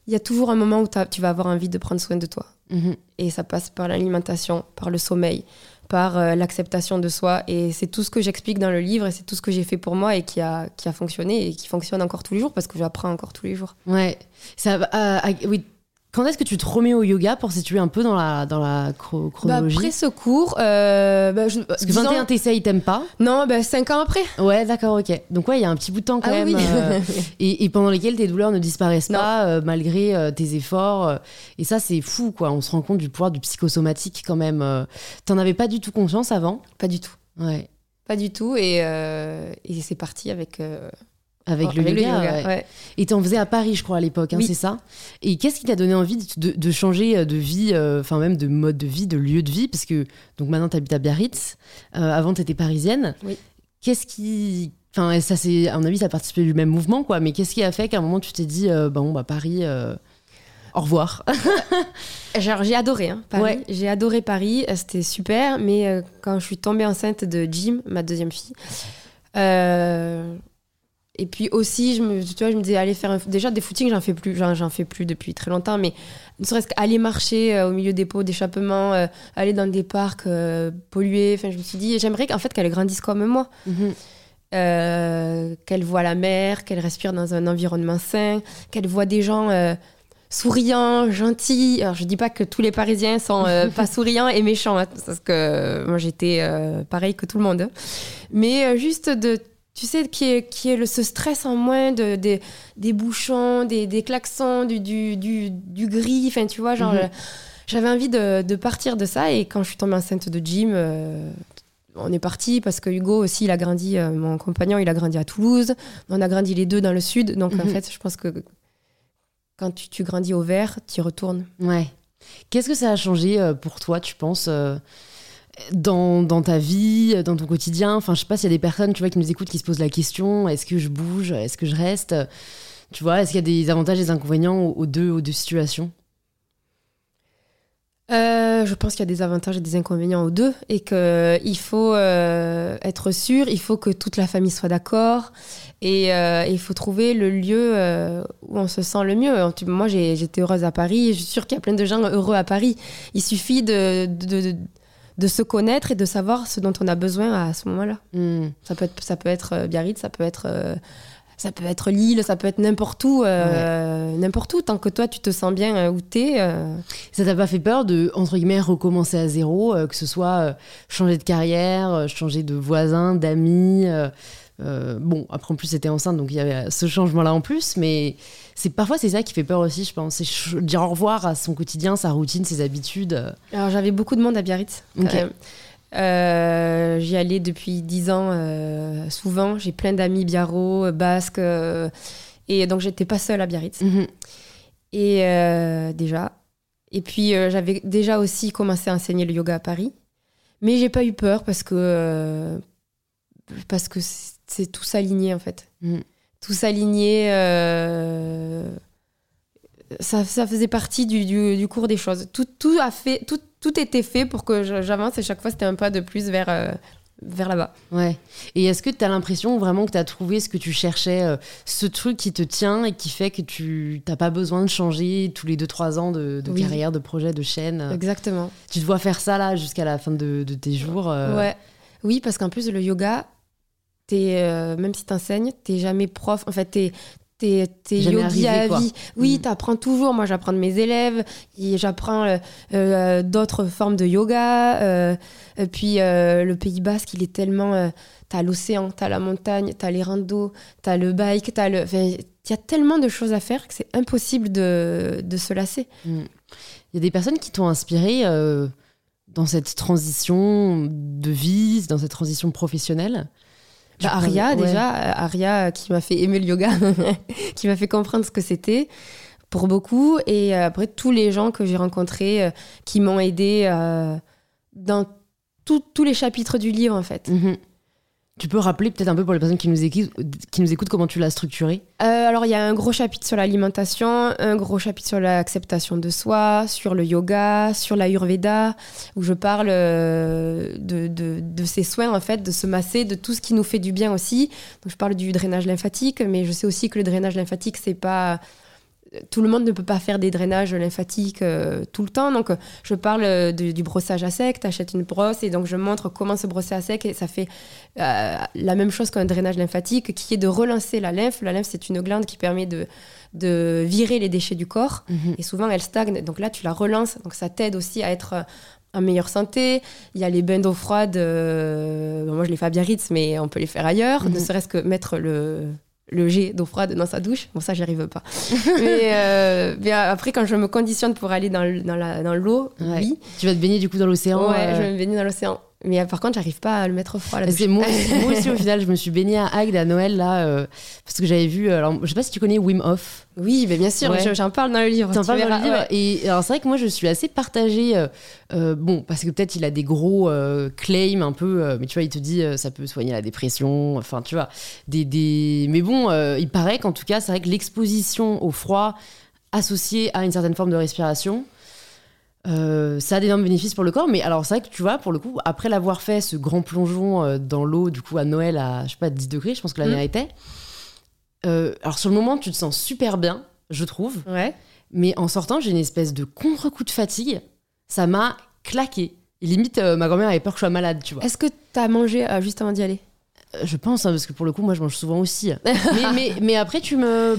il y a toujours un moment où tu vas avoir envie de prendre soin de toi. Mhm. Et ça passe par l'alimentation, par le sommeil, par euh, l'acceptation de soi. Et c'est tout ce que j'explique dans le livre et c'est tout ce que j'ai fait pour moi et qui a, qui a fonctionné et qui fonctionne encore tous les jours parce que j'apprends encore tous les jours. Ouais. Ça, va- ah, oui. Quand est-ce que tu te remets au yoga pour situer un peu dans la, dans la Bah, chronologie après ce cours, euh, bah, je- Parce que disons- 21 t'essayes, t'aimes pas Non, bah, 5 ans après. Ouais, d'accord, ok. Donc ouais, il y a un petit bout de temps quand Ah même. oui. euh, et, et pendant lesquels tes douleurs ne disparaissent Non. pas euh, malgré euh, tes efforts. et ça, c'est fou, quoi. On se rend compte du pouvoir du psychosomatique quand même. T'en avais pas du tout conscience avant? Pas du tout. Ouais. Pas du tout. Et, et c'est parti avec, euh, Avec, le, yoga, ouais. ouais. Et t'en faisais à Paris, je crois, à l'époque, hein, Oui. c'est ça? Et qu'est-ce qui t'a donné envie de, changer euh, de vie, euh, enfin même de mode de vie, de lieu de vie? Parce que donc maintenant t'habites à Biarritz, euh, avant t'étais parisienne. Oui. Qu'est-ce qui. Enfin, ça c'est, à mon avis, ça a participé du même mouvement, quoi. Mais qu'est-ce qui a fait qu'à un moment tu t'es dit, euh, bon, bah Paris, euh, au revoir? Genre, j'ai adoré hein, Paris. Ouais. J'ai adoré Paris, c'était super. Mais euh, quand je suis tombée enceinte de Jim, ma deuxième fille, euh, et puis aussi, je me, tu vois, je me disais, aller faire un- déjà des footings, j'en fais plus, j'en, fais plus depuis très longtemps, mais ne serait-ce qu'aller marcher euh, au milieu des pots d'échappement, euh, aller dans des parcs euh, pollués. Enfin, je me suis dit, j'aimerais qu'en fait qu'elle grandisse comme moi. Mhm. qu'elle voit la mer, qu'elle respire dans un environnement sain, qu'elle voit des gens souriants, gentils. Alors je dis pas que tous les Parisiens sont euh, pas souriants et méchants, hein, parce que moi j'étais euh, pareil que tout le monde. hein. Mais euh, juste de, tu sais, qui est, qui est le, ce stress en moins de, des- des bouchons, des, des klaxons, du, du, du, du gris, enfin tu vois, genre. Mhm. euh, J'avais envie de, de partir de ça et quand je suis tombée enceinte de Jim, euh, on est parti parce que Hugo aussi, il a grandi, euh, mon compagnon, il a grandi à Toulouse. On a grandi les deux dans le sud. Donc en Mhm. fait, je pense que quand tu, tu grandis au vert, tu y retournes. Ouais. Qu'est-ce que ça a changé pour toi, tu penses dans, dans ta vie, dans ton quotidien Enfin, je sais pas s'il y a des personnes, tu vois, qui nous écoutent, qui se posent la question est-ce que je bouge Est-ce que je reste? Tu vois, est-ce qu'il y a des avantages et des inconvénients aux, deux, aux deux situations? Euh, je pense qu'il y a des avantages et des inconvénients aux deux et qu'il faut euh, être sûr, il faut que toute la famille soit d'accord et euh, il faut trouver le lieu où on se sent le mieux. Moi, j'étais heureuse à Paris je suis sûre qu'il y a plein de gens heureux à Paris. Il suffit de se connaître et de savoir ce dont on a besoin à ce moment-là. Hmm. Ça peut être, ça peut être euh, Biarritz, ça peut être, euh, ça peut être Lille, ça peut être n'importe où, euh, n'importe où, tant que toi tu te sens bien où t'es. euh, Ça t'a pas fait peur de, entre guillemets, recommencer à zéro, que ce soit changer de carrière, changer de voisin, d'amis Bon, après en plus c'était enceinte, donc il y avait ce changement-là en plus, mais c'est parfois c'est ça qui fait peur aussi, je pense. C'est dire au revoir à son quotidien, sa routine, ses habitudes. Alors j'avais beaucoup de monde à Biarritz. Euh, J'y allais depuis 10 ans euh, souvent. J'ai plein d'amis biarro, euh, basques. euh, et donc j'étais pas seule à Biarritz. Mhm. Et déjà. Et puis j'avais déjà aussi commencé à enseigner le yoga à Paris. Mais j'ai pas eu peur parce que, parce que c'est tout s'aligner en fait. Mhm. S'aligner. euh, ça, ça faisait partie du, du- du cours des choses. Tout, tout, a fait, tout, tout était fait pour que j'avance et chaque fois c'était un pas de plus vers, euh, vers là-bas. Ouais. Et est-ce que tu as l'impression vraiment que tu as trouvé ce que tu cherchais, euh, ce truc qui te tient et qui fait que tu n'as pas besoin de changer tous les 2-3 ans de, carrière, de projet, de chaîne Exactement. Tu dois faire ça là jusqu'à la fin de, tes jours euh? Ouais. Oui, parce qu'en plus, le yoga, es, même si tu enseignes, tu jamais prof. En fait, tu t'es yogi à vie. Oui, mm. tu apprends toujours. Moi, j'apprends de mes élèves. J'apprends euh, euh, d'autres formes de yoga. Euh, et puis, le Pays Basque, il est tellement... t'as l'océan, t'as la montagne, t'as les randos, t'as le bike, t'as le... Il y a tellement de choses à faire que c'est impossible de, de, se lasser. Mm. Il y a des personnes qui t'ont inspiré dans cette transition de vie, dans cette transition professionnelle? Bah, Aria, déjà, Aria qui m'a fait aimer le yoga, qui m'a fait comprendre ce que c'était pour beaucoup. Et euh, après, tous les gens que j'ai rencontrés euh, qui m'ont aidé euh, dans tous les chapitres du livre, en fait. Mhm. Tu peux rappeler peut-être un peu pour les personnes qui nous écoutent, comment tu l'as structuré? Euh, Alors, il y a un gros chapitre sur l'alimentation, un gros chapitre sur l'acceptation de soi, sur le yoga, sur l'ayurveda, où je parle euh, de, de, de, ces soins, en fait, de se masser, de tout ce qui nous fait du bien aussi. Donc, je parle du drainage lymphatique, mais je sais aussi que le drainage lymphatique, c'est pas tout le monde ne peut pas faire des drainages lymphatiques euh, tout le temps. Donc, je parle euh, du brossage à sec. Tu achètes une brosse et donc je montre comment se brosser à sec. Et ça fait euh, la même chose qu'un drainage lymphatique qui est de relancer la lymphe. La lymphe, c'est une glande qui permet de, de virer les déchets du corps. Mhm. Et souvent, elle stagne. Donc là, tu la relances. Donc, ça t'aide aussi à être en meilleure santé. Il y a les bains d'eau froide. moi, je les fais à Biarritz, mais on peut les faire ailleurs. Mhm. Ne serait-ce que mettre le le jet d'eau froide dans sa douche. Bon, ça, j'y arrive pas. Euh, mais, après, quand je me conditionne pour aller dans, dans l'eau, oui. Tu vas te baigner du coup dans l'océan Ouais, euh, je vais me baigner dans l'océan. Mais euh, par contre, j'arrive pas à le mettre froid. C'est moi, moi, aussi, au final, je me suis baignée à Agde à Noël, là, euh, parce que j'avais vu. Alors, je sais pas si tu connais Wim Hof. Oui, mais bien sûr, j'en parle dans le livre. T'en parles dans le livre. Et alors, c'est vrai que moi, je suis assez partagée. Euh, bon, parce que peut-être il a des gros claims un peu, mais tu vois, il te dit ça peut soigner la dépression. Enfin, tu vois, des. des... Mais bon, il paraît qu'en tout cas, c'est vrai que l'exposition au froid associée à une certaine forme de respiration, euh, ça a d'énormes bénéfices pour le corps, mais alors c'est vrai que tu vois, pour le coup, après l'avoir fait ce grand plongeon euh, dans l'eau, du coup à Noël à je sais pas 10 degrés, je pense que la mmh. était. Euh, alors sur le moment, tu te sens super bien, je trouve. Ouais. Mais en sortant, j'ai une espèce de contre-coup de fatigue. Ça m'a claqué. Et limite, ma grand-mère avait peur que je sois malade, tu vois. Est-ce que tu as mangé juste avant d'y aller? Je pense, hein, parce que pour le coup, moi, je mange souvent aussi. mais, mais, mais, après, tu me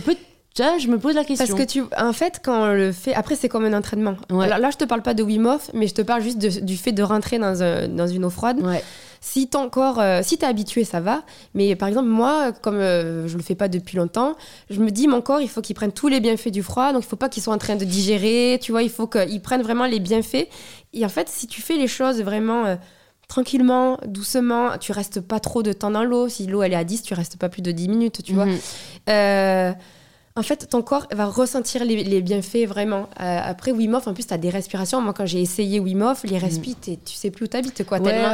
je me pose la question. Parce que tu, en fait, quand on le fait, après c'est comme un entraînement. là, je te parle pas de Wim Hof, mais je te parle juste du fait de rentrer dans, dans une eau froide. Si ton corps, euh, si t'es habitué, ça va. Mais par exemple, moi, comme euh, je le fais pas depuis longtemps, je me dis mon corps, il faut qu'il prenne tous les bienfaits du froid. Donc il faut pas qu'il soit en train de digérer. Tu vois, il faut qu'il prenne vraiment les bienfaits. Et en fait, si tu fais les choses vraiment euh, tranquillement, doucement, tu restes pas trop de temps dans l'eau. Si l'eau elle est à 10, tu restes pas plus de 10 minutes, tu vois. En fait, ton corps va ressentir les, bienfaits vraiment. Euh, après Wim Hof, en plus, tu as des respirations. Moi, quand j'ai essayé Wim Hof, les respires, tu sais plus où t'habites, quoi. tellement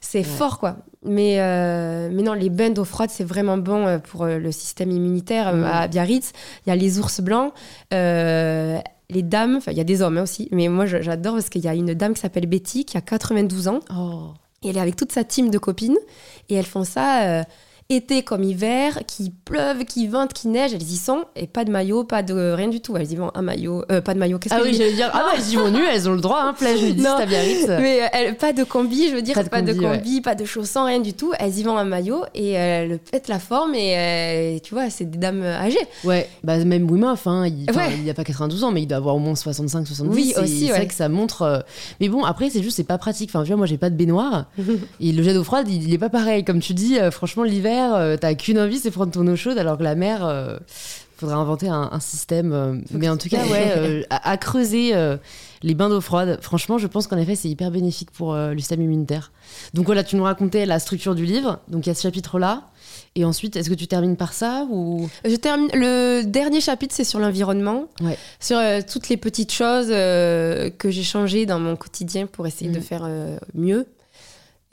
c'est fort, quoi. Mais, euh, mais non, les bains d'eau froide, c'est vraiment bon euh, pour le système immunitaire. À Biarritz, il y a les ours blancs. les dames, enfin il y a des hommes hein, aussi, mais moi j'adore parce qu'il y a une dame qui s'appelle Betty qui a 92 ans oh. et elle est avec toute sa team de copines et elles font ça été comme hiver, qui pleuve, qui vente, qui neige, elles y sont, et pas de maillot, pas de rien du tout. Elles y vont un maillot, euh, pas de maillot, qu'est-ce ah que oui, j'allais dire, ah ouais, elles y vont nues, elles ont le droit, hein, plage, bien vite. Mais euh, pas de combi, je veux dire, pas de combi, pas de, chaussons, rien du tout. Elles y vont un maillot et euh, elles pètent la forme, et tu vois, c'est des dames âgées. Ouais, bah même Wim Hof, hein, il, n'y a pas 92 ans, mais il doit avoir au moins 65, 70. Oui, aussi, C'est vrai que ça montre. Mais bon, après, c'est juste, c'est pas pratique. Enfin, tu vois, moi, j'ai pas de baignoire, et le jet d'eau froide, il, il, est pas pareil. Comme tu dis, franchement, l'hiver, t'as qu'une envie, c'est prendre ton eau chaude, alors que la mer, euh, faudrait inventer un, système. Euh, mais en tout cas, ouais, euh, à, creuser les bains d'eau froide. Franchement, je pense qu'en effet, c'est hyper bénéfique pour le système immunitaire. Donc voilà, tu nous racontais la structure du livre. Donc il y a ce chapitre-là. Et ensuite, est-ce que tu termines par ça ou? Je termine. Le dernier chapitre, c'est sur l'environnement, sur toutes les petites choses que j'ai changées dans mon quotidien pour essayer de mm. faire mieux.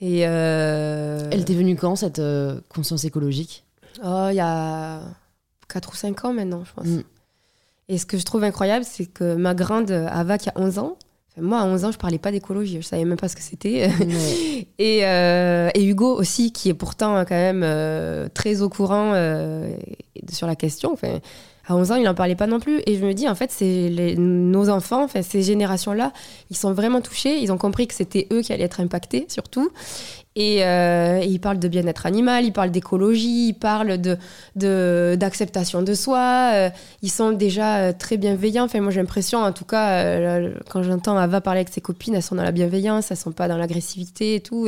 Et Elle t'est venue quand cette conscience écologique? Oh, il y a 4 ou 5 ans maintenant, je pense. Mm. Et ce que je trouve incroyable, c'est que ma grande Ava, qui a 11 ans, moi, à 11 ans, je parlais pas d'écologie, je savais même pas ce que c'était. et, euh, et, Hugo aussi, qui est pourtant quand même euh, très au courant euh, sur la question. Enfin, à 11 ans, il n'en parlait pas non plus. Et je me dis, en fait, c'est nos enfants, ces générations-là, ils sont vraiment touchés. Ils ont compris que c'était eux qui allaient être impactés, surtout. Et, euh, ils parlent de bien-être animal, ils parlent d'écologie, ils parlent d'acceptation de, soi. Euh, ils sont déjà euh, très bienveillants. Enfin, moi, j'ai l'impression, en tout cas, quand j'entends Ava parler avec ses copines, elles sont dans la bienveillance, elles sont pas dans l'agressivité et tout.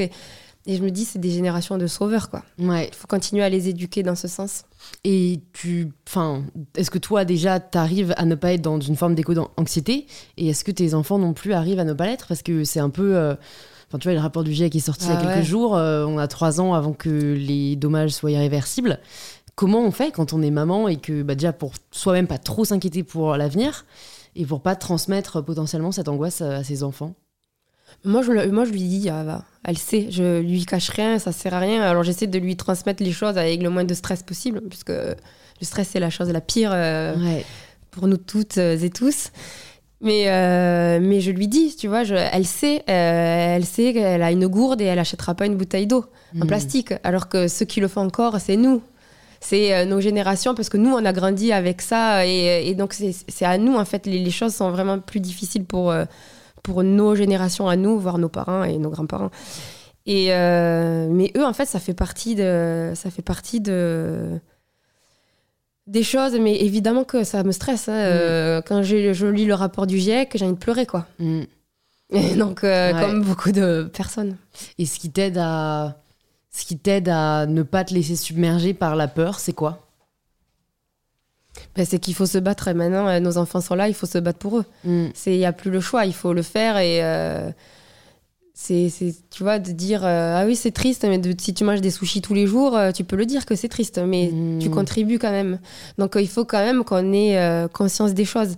Et je me dis, c'est des générations de sauveurs, quoi. Ouais. Il faut continuer à les éduquer dans ce sens. Et tu, enfin, est-ce que toi déjà t'arrives à ne pas être dans une forme d'éco-anxiété Et est-ce que tes enfants non plus arrivent à ne pas l'être? Parce que c'est un peu tu vois, le rapport du GIEC qui est sorti il y a ah quelques jours. Euh, on a trois ans avant que les dommages soient irréversibles. Comment on fait quand on est maman et que, bah, déjà, pour soi-même pas trop s'inquiéter pour l'avenir et pour pas transmettre potentiellement cette angoisse à ses enfants? Moi je, moi, je lui dis, ah, elle sait, je lui cache rien, ça sert à rien. Alors, j'essaie de lui transmettre les choses avec le moins de stress possible, puisque le stress, c'est la chose la pire euh, pour nous toutes et tous. Mais, euh, mais je lui dis, tu vois, je, elle sait, euh, elle sait qu'elle a une gourde et elle achètera pas une bouteille d'eau en hmm. plastique. Alors que ceux qui le font encore, c'est nous. C'est euh, nos générations, parce que nous, on a grandi avec ça. Et, et donc, c'est à nous, en fait, les, les, choses sont vraiment plus difficiles pour, pour nos générations à nous, voire nos parents et nos grands-parents. Et, mais eux, en fait, ça fait partie de. Ça fait partie de des choses, mais évidemment que ça me stresse. Hein, euh, mm. quand je lis le rapport du GIEC, j'ai envie de pleurer, quoi. Mm. Et donc, euh, comme beaucoup de personnes. Et ce qui t'aide à, ce qui t'aide à ne pas te laisser submerger par la peur, c'est quoi? Ben, c'est qu'il faut se battre. Et maintenant, euh, nos enfants sont là, il faut se battre pour eux. Mm. Il n'y a plus le choix, il faut le faire. Et c'est, tu vois, de dire euh, ah oui c'est triste, mais si tu manges des sushis tous les jours, euh, tu peux le dire que c'est triste, mais mmh. tu contribues quand même. Donc euh, il faut quand même qu'on ait conscience des choses.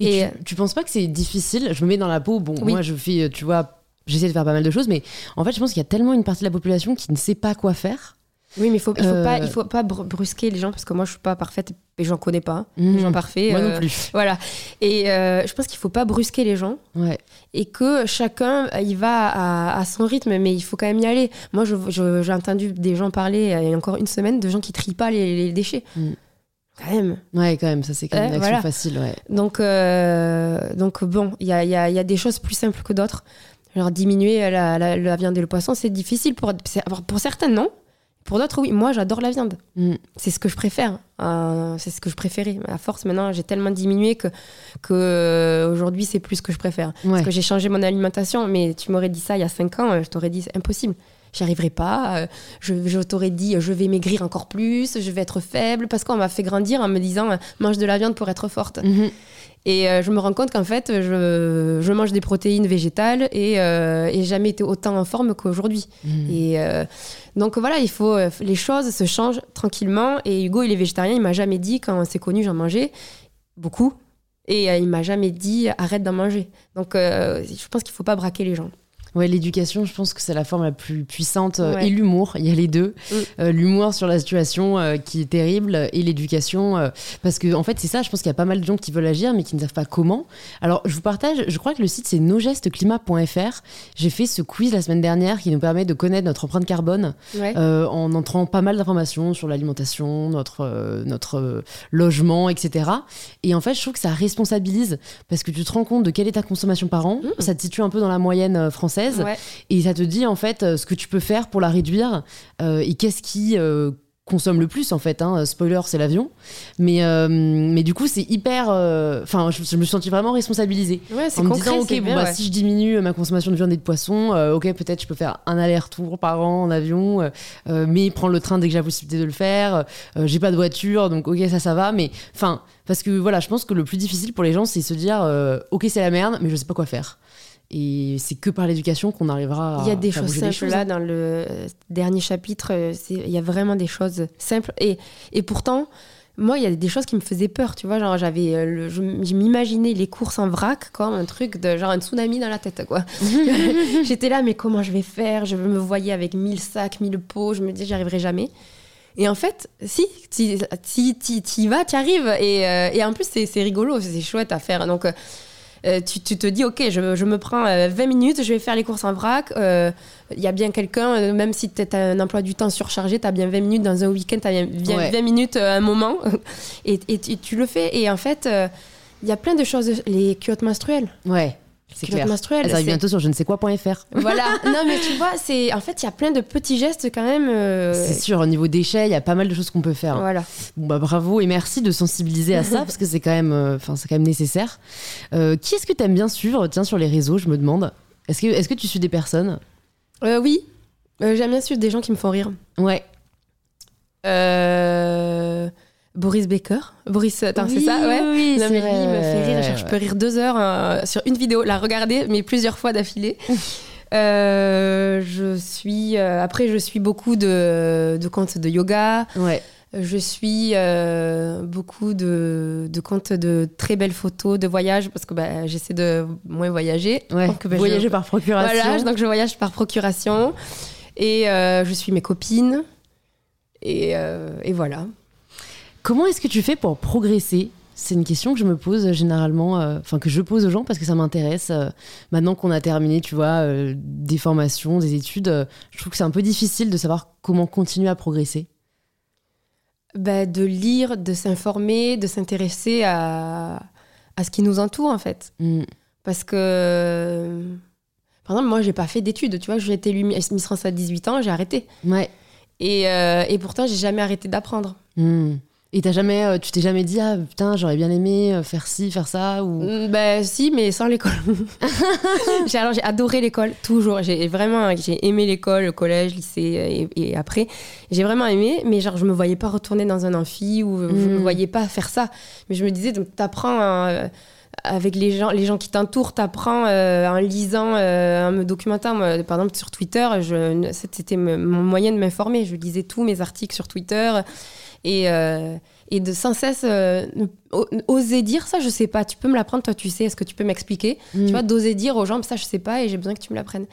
Et, tu, penses pas que c'est difficile? Je me mets dans la peau. Bon, moi je fais, tu vois, j'essaie de faire pas mal de choses, mais en fait je pense qu'il y a tellement une partie de la population qui ne sait pas quoi faire oui, mais il faut, il faut pas, il faut pas brusquer les gens parce que moi je suis pas parfaite et j'en connais pas les gens mmh. parfaits. Moi non plus. Voilà. Et je pense qu'il faut pas brusquer les gens. Ouais et que chacun il va à, son rythme, mais il faut quand même y aller. Moi, j'ai entendu des gens parler il y a encore une semaine de gens qui trient pas les, déchets. Mm. Quand même. Ouais, quand même, ça c'est quand même une action facile. Ouais. Donc, euh, donc bon, il y a, y, a, y a, des choses plus simples que d'autres. Alors, diminuer la, la, viande et le poisson, c'est difficile pour, pour certains, non? Pour d'autres, oui. Moi, j'adore la viande. Mm. C'est ce que je préfère. Euh, c'est ce que je préférais. À force, maintenant, j'ai tellement diminué que, que euh, aujourd'hui, c'est plus ce que je préfère. Parce que j'ai changé mon alimentation. Mais tu m'aurais dit ça il y a 5 ans, je t'aurais dit c'est impossible. J'y arriverai pas. Euh, je, je t'aurais dit je vais maigrir encore plus, je vais être faible. Parce qu'on m'a fait grandir en me disant mange de la viande pour être forte. Mm-hmm. Et euh, je me rends compte qu'en fait, je, je, mange des protéines végétales et, euh, et jamais été autant en forme qu'aujourd'hui. Mmh. Et euh, donc voilà, il faut les choses se changent tranquillement. Et Hugo, il est végétarien, il m'a jamais dit quand on s'est connu, j'en mangeais beaucoup. Et il m'a jamais dit arrête d'en manger. Donc je pense qu'il faut pas braquer les gens. Ouais, l'éducation, je pense que c'est la forme la plus puissante euh, et l'humour, il y a les deux. Mm. Euh, l'humour sur la situation euh, qui est terrible et l'éducation parce que en fait, c'est ça, je pense qu'il y a pas mal de gens qui veulent agir mais qui ne savent pas comment. Alors, je vous partage, je crois que le site c'est nosgestesclimat.fr. J'ai fait ce quiz la semaine dernière qui nous permet de connaître notre empreinte carbone en entrant pas mal d'informations sur l'alimentation, notre notre logement, etc. Et en fait, je trouve que ça responsabilise parce que tu te rends compte de quelle est ta consommation par an, mm. ça te situe un peu dans la moyenne française et ça te dit en fait euh, ce que tu peux faire pour la réduire euh, et qu'est-ce qui euh, consomme le plus en fait. Hein. Spoiler, c'est l'avion. Mais, mais du coup, c'est hyper. Enfin, je, me suis sentie vraiment responsabilisée. en me disant, ok, bon, bah, si je diminue ma consommation de viande et de poisson, ok, peut-être je peux faire un aller-retour par an en avion, mais prendre le train dès que j'ai la possibilité de le faire. j'ai pas de voiture, donc ok, ça, ça va. Mais enfin, parce que voilà, je pense que le plus difficile pour les gens, c'est se dire, ok, c'est la merde, mais je sais pas quoi faire. Et c'est que par l'éducation qu'on arrivera à. Il y a des choses simples là dans le dernier chapitre. Il y a vraiment des choses simples. Et, et pourtant, moi, il y a des choses qui me faisaient peur. Tu vois, genre, j'avais. Euh, je, m'imaginais les courses en vrac comme un truc de genre un tsunami dans la tête, quoi. J'étais là, mais comment je vais faire? Je me voyais avec 1000 sacs, 1000 pots. Je me disais, j'y arriverai jamais. Et en fait, si, tu y vas, tu arrives. Et, euh, et en plus, c'est rigolo, c'est chouette à faire. Donc. Euh, Euh, tu, tu te dis, ok, je, je me prends euh, 20 minutes, je vais faire les courses en vrac. Euh, Il y a bien quelqu'un, euh, même si tu as un emploi du temps surchargé, tu as bien 20 minutes dans un week-end, tu as bien, bien Ouais. 20 minutes euh, à un moment. et, et tu, tu le fais. Et en fait, euh, il y a plein de choses. Les culottes menstruelles. Ouais, c'est clair. menstruelles. Elles arrivent bientôt sur je ne sais quoi.fr. Voilà. non, mais tu vois, c'est en fait, il y a plein de petits gestes quand même. euh, C'est sûr, au niveau déchets, il y a pas mal de choses qu'on peut faire. Voilà. Bon, bah, bravo et merci de sensibiliser à ça parce que c'est quand même, euh, enfin c'est quand même nécessaire. Euh, qui est-ce que tu aimes bien suivre? Tiens sur les réseaux, je me demande. Est-ce que, est-ce que tu suis des personnes? Euh, oui. J'aime bien suivre des gens qui me font rire. Ouais. Euh, Boris Baker. Boris, attends, c'est Oui, ça Ouais. Oui, Non, c'est mais lui, il me fait rire. Genre, Je peux rire deux heures euh, sur une vidéo, la regarder, mais plusieurs fois d'affilée. Euh, je suis. euh, après, je suis beaucoup de, de comptes de yoga. Ouais. Je suis euh, beaucoup de, de comptes de très belles photos de voyage parce que bah, j'essaie de moins voyager. Ouais. Donc, bah, je- Voyager par procuration. Voilà, donc je voyage par procuration. Et je suis mes copines. Et, euh, et voilà. Comment est-ce que tu fais pour progresser C'est une question que je me pose euh, généralement, euh, enfin que je pose aux gens parce que ça m'intéresse. euh, maintenant qu'on a terminé, tu vois, euh, des formations, des études, euh, je trouve que c'est un peu difficile de savoir comment continuer à progresser. Bah, de lire, de s'informer, de s'intéresser à, à ce qui nous entoure en fait. Mm. Parce que, par exemple, moi, j'ai pas fait d'études. Tu vois, j'ai été élue Miss France à 18 ans, j'ai arrêté. Ouais. Et, euh, et pourtant, j'ai jamais arrêté d'apprendre. Mm. Et t'as jamais, euh, tu t'es jamais dit ah putain j'aurais bien aimé euh, faire ci, faire ça ou? Ben si, mais sans l'école. j'ai alors j'ai adoré l'école toujours. J'ai vraiment j'ai aimé l'école, le collège, lycée et, et après j'ai vraiment aimé. Mais genre je me voyais pas retourner dans un amphi ou je me Mm. voyais pas faire ça. Mais je me disais donc t'apprends euh, avec les gens, les gens qui t'entourent, t'apprends euh, en lisant, euh, en me documentant. Moi, par exemple sur Twitter, c'était mon moyen de m'informer. Je lisais tous mes articles sur Twitter et euh, et de sans cesse euh, oser dire ça, je sais pas. Tu peux me l'apprendre, toi, tu sais. Est-ce que tu peux m'expliquer? Mm. Tu vois, d'oser dire aux gens, ça, je sais pas, et j'ai besoin que tu me l'apprennes.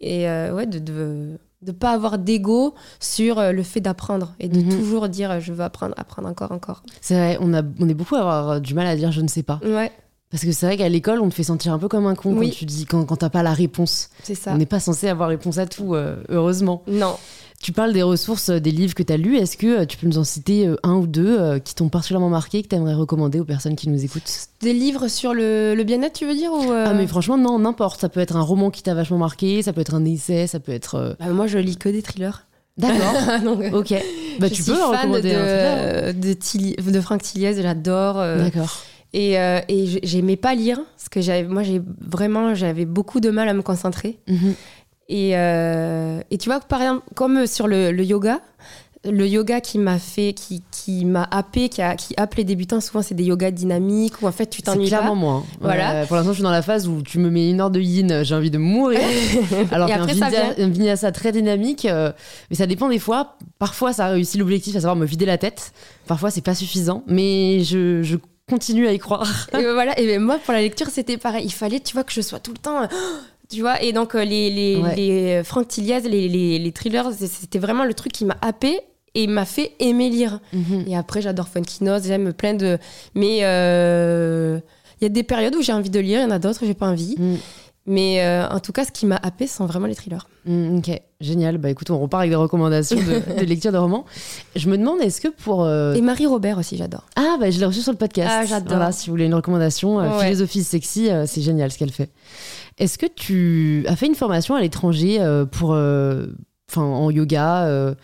Et euh, ouais, de de de pas avoir d'ego sur le fait d'apprendre et de Mhm. toujours dire je veux apprendre, apprendre encore, encore. C'est vrai, on, a, on est beaucoup à avoir du mal à dire je ne sais pas. Ouais, Parce que c'est vrai qu'à l'école, on te fait sentir un peu comme un con Oui. quand tu dis, quand, quand t'as pas la réponse. c'est ça. On n'est pas censé avoir réponse à tout, euh, heureusement. Non. Tu parles des ressources, euh, des livres que tu as lus. Est-ce que euh, tu peux nous en citer euh, un ou deux qui t'ont particulièrement marqué, que tu aimerais recommander aux personnes qui nous écoutent? Des livres sur le, le bien-être, tu veux dire ou euh, Ah, mais franchement, non, n'importe. Ça peut être un roman qui t'a vachement marqué, ça peut être un essai, ça peut être. bah, Moi, je lis que des thrillers. D'accord. Ok. Bah, je tu suis peux fan recommander un thriller. de, de, Tilly- de Franck Tilliez, j'adore. euh, D'accord. Et, euh, et j'aimais pas lire, parce que j'avais, moi, j'ai vraiment, j'avais beaucoup de mal à me concentrer. Mhm. Et, euh, et tu vois, par exemple, comme sur le, le yoga, le yoga qui m'a fait, qui, qui m'a happé, qui, a, qui happe les débutants, souvent c'est des yogas dynamiques où en fait tu C'est t'ennuies clairement pas. moi. hein. Voilà. Ouais, pour l'instant, je suis dans la phase où tu me mets une heure de yin, j'ai envie de mourir. Alors qu'un après, ça vinya- vient. un vinyasa très dynamique, euh, mais ça dépend des fois. Parfois, ça réussit l'objectif, à savoir me vider la tête. Parfois, c'est pas suffisant, mais je, je continue à y croire. Et ben voilà, et ben moi pour la lecture c'était pareil. Il fallait, tu vois, que je sois tout le temps. Euh, Tu vois, et donc euh, les, les, Ouais. les Franck Tilliez, les, les, les thrillers, c'était vraiment le truc qui m'a happé et m'a fait aimer lire. Mhm. Et après, j'adore Funky Nose, j'aime plein de. Mais euh, il y a des périodes où j'ai envie de lire, il y en a d'autres où j'ai pas envie. Mm. Mais euh, en tout cas, ce qui m'a happé, sont vraiment les thrillers. Mm, ok, génial. Bah écoute, on repart avec des recommandations de, de lecture de romans. Je me demande, est-ce que pour. euh, Et Marie Robert aussi, j'adore. Ah, bah je l'ai reçu sur le podcast. Ah, j'adore. Voilà, si vous voulez une recommandation, euh, Ouais. philosophie sexy, euh, c'est génial ce qu'elle fait. Est-ce que tu as fait une formation à l'étranger euh, pour. euh, en yoga euh,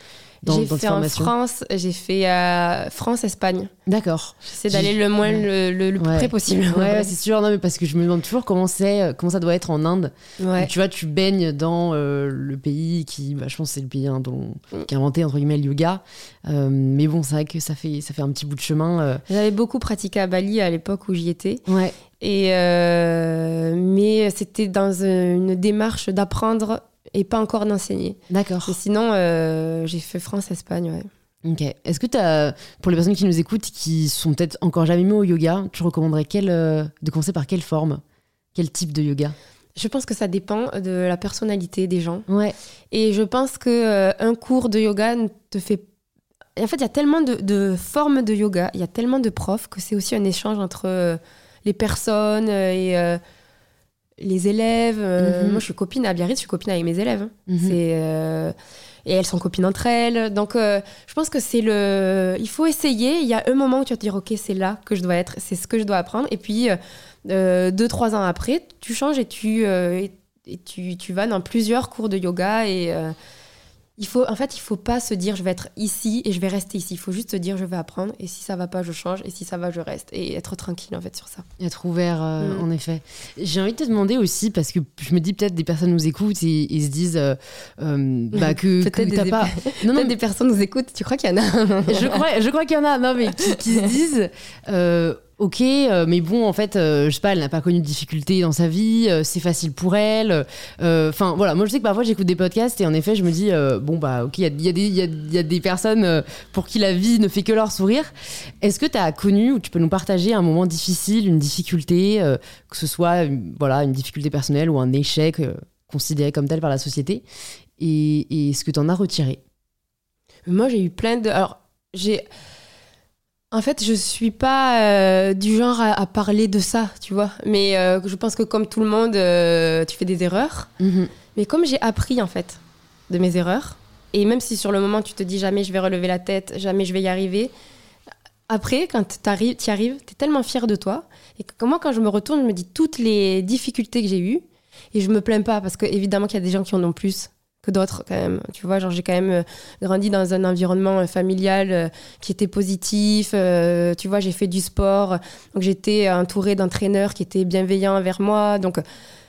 dans, J'ai dans fait en France, j'ai fait euh, France-Espagne. D'accord. J'essaie d'aller le moins le, le- le plus Ouais. près possible. Ouais, ouais, c'est sûr. Non, mais parce que je me demande toujours comment c'est, euh, comment ça doit être en Inde. Ouais. Tu vois, tu baignes dans euh, le pays qui, bah, je pense, que c'est le pays hein, dont, Mm. qui a inventé entre guillemets le yoga. Euh, mais bon, c'est vrai que ça fait, ça fait un petit bout de chemin. J'avais beaucoup pratiqué à Bali à l'époque où j'y étais. Ouais. Et euh, mais c'était dans une démarche d'apprendre et pas encore d'enseigner. D'accord. Mais sinon, euh, j'ai fait France-Espagne, ouais. Ok. Est-ce que tu as, pour les personnes qui nous écoutent, qui sont peut-être encore jamais mis au yoga, tu recommanderais quelle, euh, de commencer par quelle forme? Quel type de yoga? Je pense que ça dépend de la personnalité des gens. Ouais. Et je pense que euh, un cours de yoga ne te fait. En fait, il y a tellement de, de formes de yoga, il y a tellement de profs que c'est aussi un échange entre les personnes et les élèves. Euh, Mhm. Moi, je suis copine à Biarritz, je suis copine avec mes élèves. hein. Mhm. C'est euh, et elles sont copines entre elles. Donc, euh, je pense que c'est le. Il faut essayer. Il y a un moment où tu vas te dire, ok, c'est là que je dois être, c'est ce que je dois apprendre. Et puis, deux, trois ans après, tu changes et tu et, tu, tu vas dans plusieurs cours de yoga et il faut, en fait, il faut pas se dire je vais être ici et je vais rester ici. Il faut juste se dire je vais apprendre et si ça va pas, je change et si ça va, je reste et être tranquille en fait sur ça. Être ouvert, euh, Mm. en effet. J'ai envie de te demander aussi, parce que je me dis peut-être des personnes nous écoutent et, et se disent euh, euh, bah, que, que Peut-être t'as des pas. Non, non, des personnes nous écoutent. Tu crois qu'il y en a? Je crois, je crois qu'il y en a, non, mais qui, qui se disent, ok, euh, mais bon, en fait, euh, je sais pas, elle n'a pas connu de difficultés dans sa vie, euh, c'est facile pour elle. euh, Enfin, voilà, moi je sais que parfois j'écoute des podcasts et en effet, je me dis, bon, bah, ok, il y a, y a y a- des personnes pour qui la vie ne fait que leur sourire. Est-ce que tu as connu ou tu peux nous partager un moment difficile, une difficulté, que ce soit voilà, une difficulté personnelle ou un échec considéré comme tel par la société et, et ce que tu en as retiré? Moi, j'ai eu plein de. Alors, j'ai. En fait, je suis pas euh, du genre à, à parler de ça, tu vois. Mais euh, je pense que comme tout le monde, euh, tu fais des erreurs. Mhm. Mais comme j'ai appris en fait de mes erreurs, et même si sur le moment tu te dis jamais je vais relever la tête, jamais je vais y arriver, après quand tu arrives, tu arrives, tu es tellement fier de toi. Et que moi quand je me retourne, je me dis toutes les difficultés que j'ai eues, et je me plains pas parce que évidemment qu'il y a des gens qui en ont plus que d'autres quand même. Tu vois, genre j'ai quand même euh, grandi dans un environnement euh, familial euh, qui était positif. tu vois, j'ai fait du sport, donc j'étais entourée d'entraîneurs qui étaient bienveillants envers moi. Donc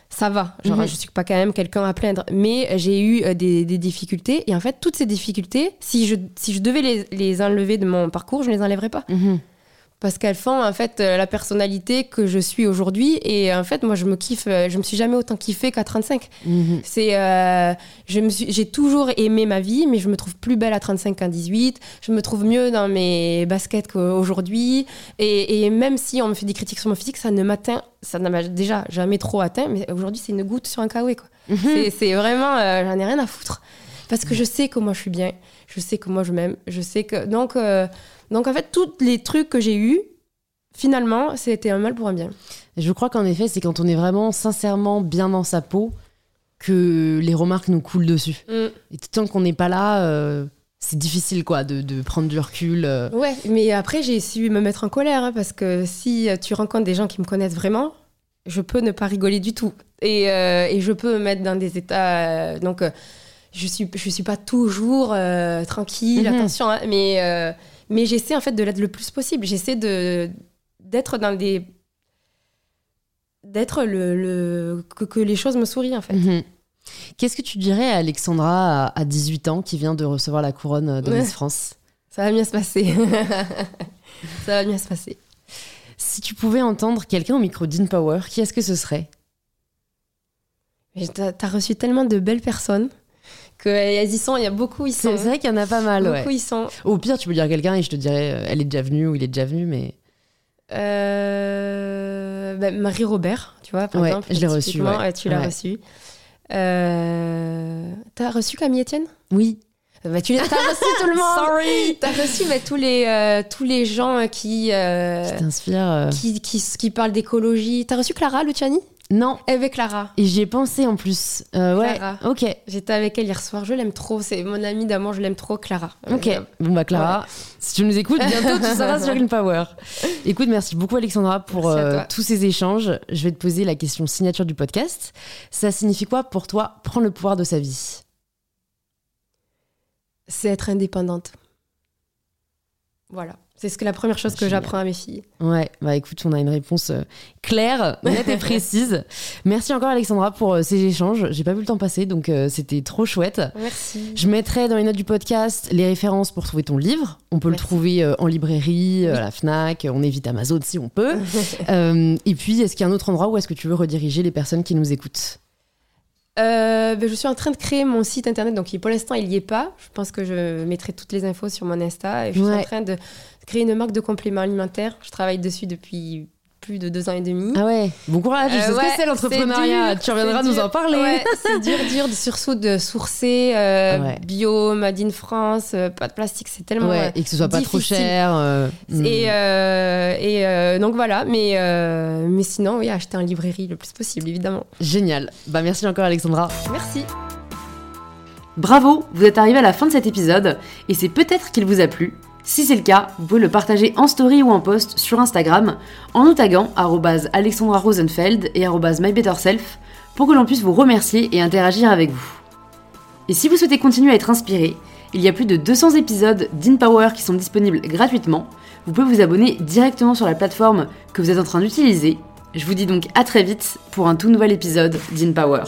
ça va. Genre, Mhm. je suis pas quand même quelqu'un à plaindre. Mais j'ai eu des, des difficultés. Et en fait, toutes ces difficultés, si je, si je devais les, les enlever de mon parcours, je ne les enlèverais pas. Mhm. Parce qu'elles font en fait euh, la personnalité que je suis aujourd'hui. Et en fait, moi, je me kiffe. euh, Je me suis jamais autant kiffée qu'à 35. Mhm. C'est, euh, je me suis, j'ai toujours aimé ma vie, mais je me trouve plus belle à 35 qu'à 18. Je me trouve mieux dans mes baskets qu'aujourd'hui. Et, et même si on me fait des critiques sur mon physique, ça ne m'atteint, ça ne m'a déjà jamais trop atteint. Mais aujourd'hui, c'est une goutte sur un kawaii, quoi. C'est, c'est vraiment, euh, j'en ai rien à foutre. Parce que je sais que moi je suis bien, je sais que moi je m'aime, je sais que. Donc, euh, donc en fait, tous les trucs que j'ai eus, finalement, c'était un mal pour un bien. Je crois qu'en effet, c'est quand on est vraiment sincèrement bien dans sa peau que les remarques nous coulent dessus. Et tant qu'on n'est pas là, euh, c'est difficile quoi de, de prendre du recul. euh. Ouais, mais après, j'ai su me mettre en colère hein, parce que si tu rencontres des gens qui me connaissent vraiment, je peux ne pas rigoler du tout. Et, euh, et je peux me mettre dans des états. donc, je suis, je suis pas toujours euh, tranquille, Mhm. attention, hein, mais, euh, mais j'essaie en fait de l'être le plus possible. J'essaie de d'être dans des. d'être le. le que, que les choses me sourient en fait. Mhm. Qu'est-ce que tu dirais à Alexandra à, à 18 ans qui vient de recevoir la couronne de Ouais. Miss France? Ça va bien se passer. Ça va bien se passer. Si tu pouvais entendre quelqu'un au micro d'InPower, qui est-ce que ce serait? T'as t'as reçu tellement de belles personnes qu'elles y sont, il y a beaucoup, ils C'est sont. c'est vrai qu'il y en a pas mal, beaucoup, ouais. sont. Au pire, tu peux dire quelqu'un et je te dirais, euh, elle est déjà venue ou il est déjà venu, mais Euh, ben, Marie-Robert, tu vois, par Ouais, exemple. je l'ai reçue, ouais. tu l'as Ouais. reçue. Euh, T'as reçu Camille Etienne? Oui. bah, Tu l'as- t'as reçu tout le monde Sorry. T'as reçu bah, tous, les, euh, tous les gens qui, euh, Qui euh. qui, qui, qui parlent d'écologie. T'as reçu Clara Luciani? Non. Avec Clara. Et j'y ai pensé en plus. Euh, ouais. Clara. Ok. J'étais avec elle hier soir, je l'aime trop, c'est mon amie d'amour, je l'aime trop, Clara. Ok. Euh, Bon bah Clara, si tu nous écoutes, bientôt tu seras sur InPower. Écoute, merci beaucoup Alexandra pour euh, tous ces échanges. Je vais te poser la question signature du podcast. Ça signifie quoi pour toi prendre le pouvoir de sa vie? C'est être indépendante. Voilà. C'est ce que la première chose que j'apprends à mes filles. Ouais, bah écoute, on a une réponse euh, claire, nette et précise. Merci encore Alexandra pour euh, ces échanges. J'ai pas vu le temps passer, donc euh, c'était trop chouette. Merci. Je mettrai dans les notes du podcast les références pour trouver ton livre. On peut Merci. le trouver en librairie, à la Fnac, on évite Amazon si on peut. Euh, et puis, est-ce qu'il y a un autre endroit où est-ce que tu veux rediriger les personnes qui nous écoutent? Euh, ben, je suis en train de créer mon site internet, donc pour l'instant il n'y est pas. Je pense que je mettrai toutes les infos sur mon Insta. Et je suis en train de créer une marque de compléments alimentaires. Je travaille dessus depuis plus de deux ans et demi. Ah ouais, bon courage, je sais Euh, ce ouais, que c'est l'entrepreneuriat, c'est tu reviendras c'est nous dur. en parler. Ouais, c'est dur, dur, de, surtout de sourcer euh, Ouais. bio, made in France, euh, pas de plastique, c'est tellement. Ouais, euh, et que ce soit pas trop cher. euh, Et, hmm. euh, et euh, donc voilà, mais, euh, mais sinon, oui, acheter en librairie le plus possible, évidemment. Génial. Bah merci encore Alexandra. Merci. Bravo, vous êtes arrivé à la fin de cet épisode et c'est peut-être qu'il vous a plu. Si c'est le cas, vous pouvez le partager en story ou en post sur Instagram en nous taguant Alexandra Rosenfeld et MyBetterSelf pour que l'on puisse vous remercier et interagir avec vous. Et si vous souhaitez continuer à être inspiré, il y a plus de 200 épisodes d'InPower qui sont disponibles gratuitement. Vous pouvez vous abonner directement sur la plateforme que vous êtes en train d'utiliser. Je vous dis donc à très vite pour un tout nouvel épisode d'InPower.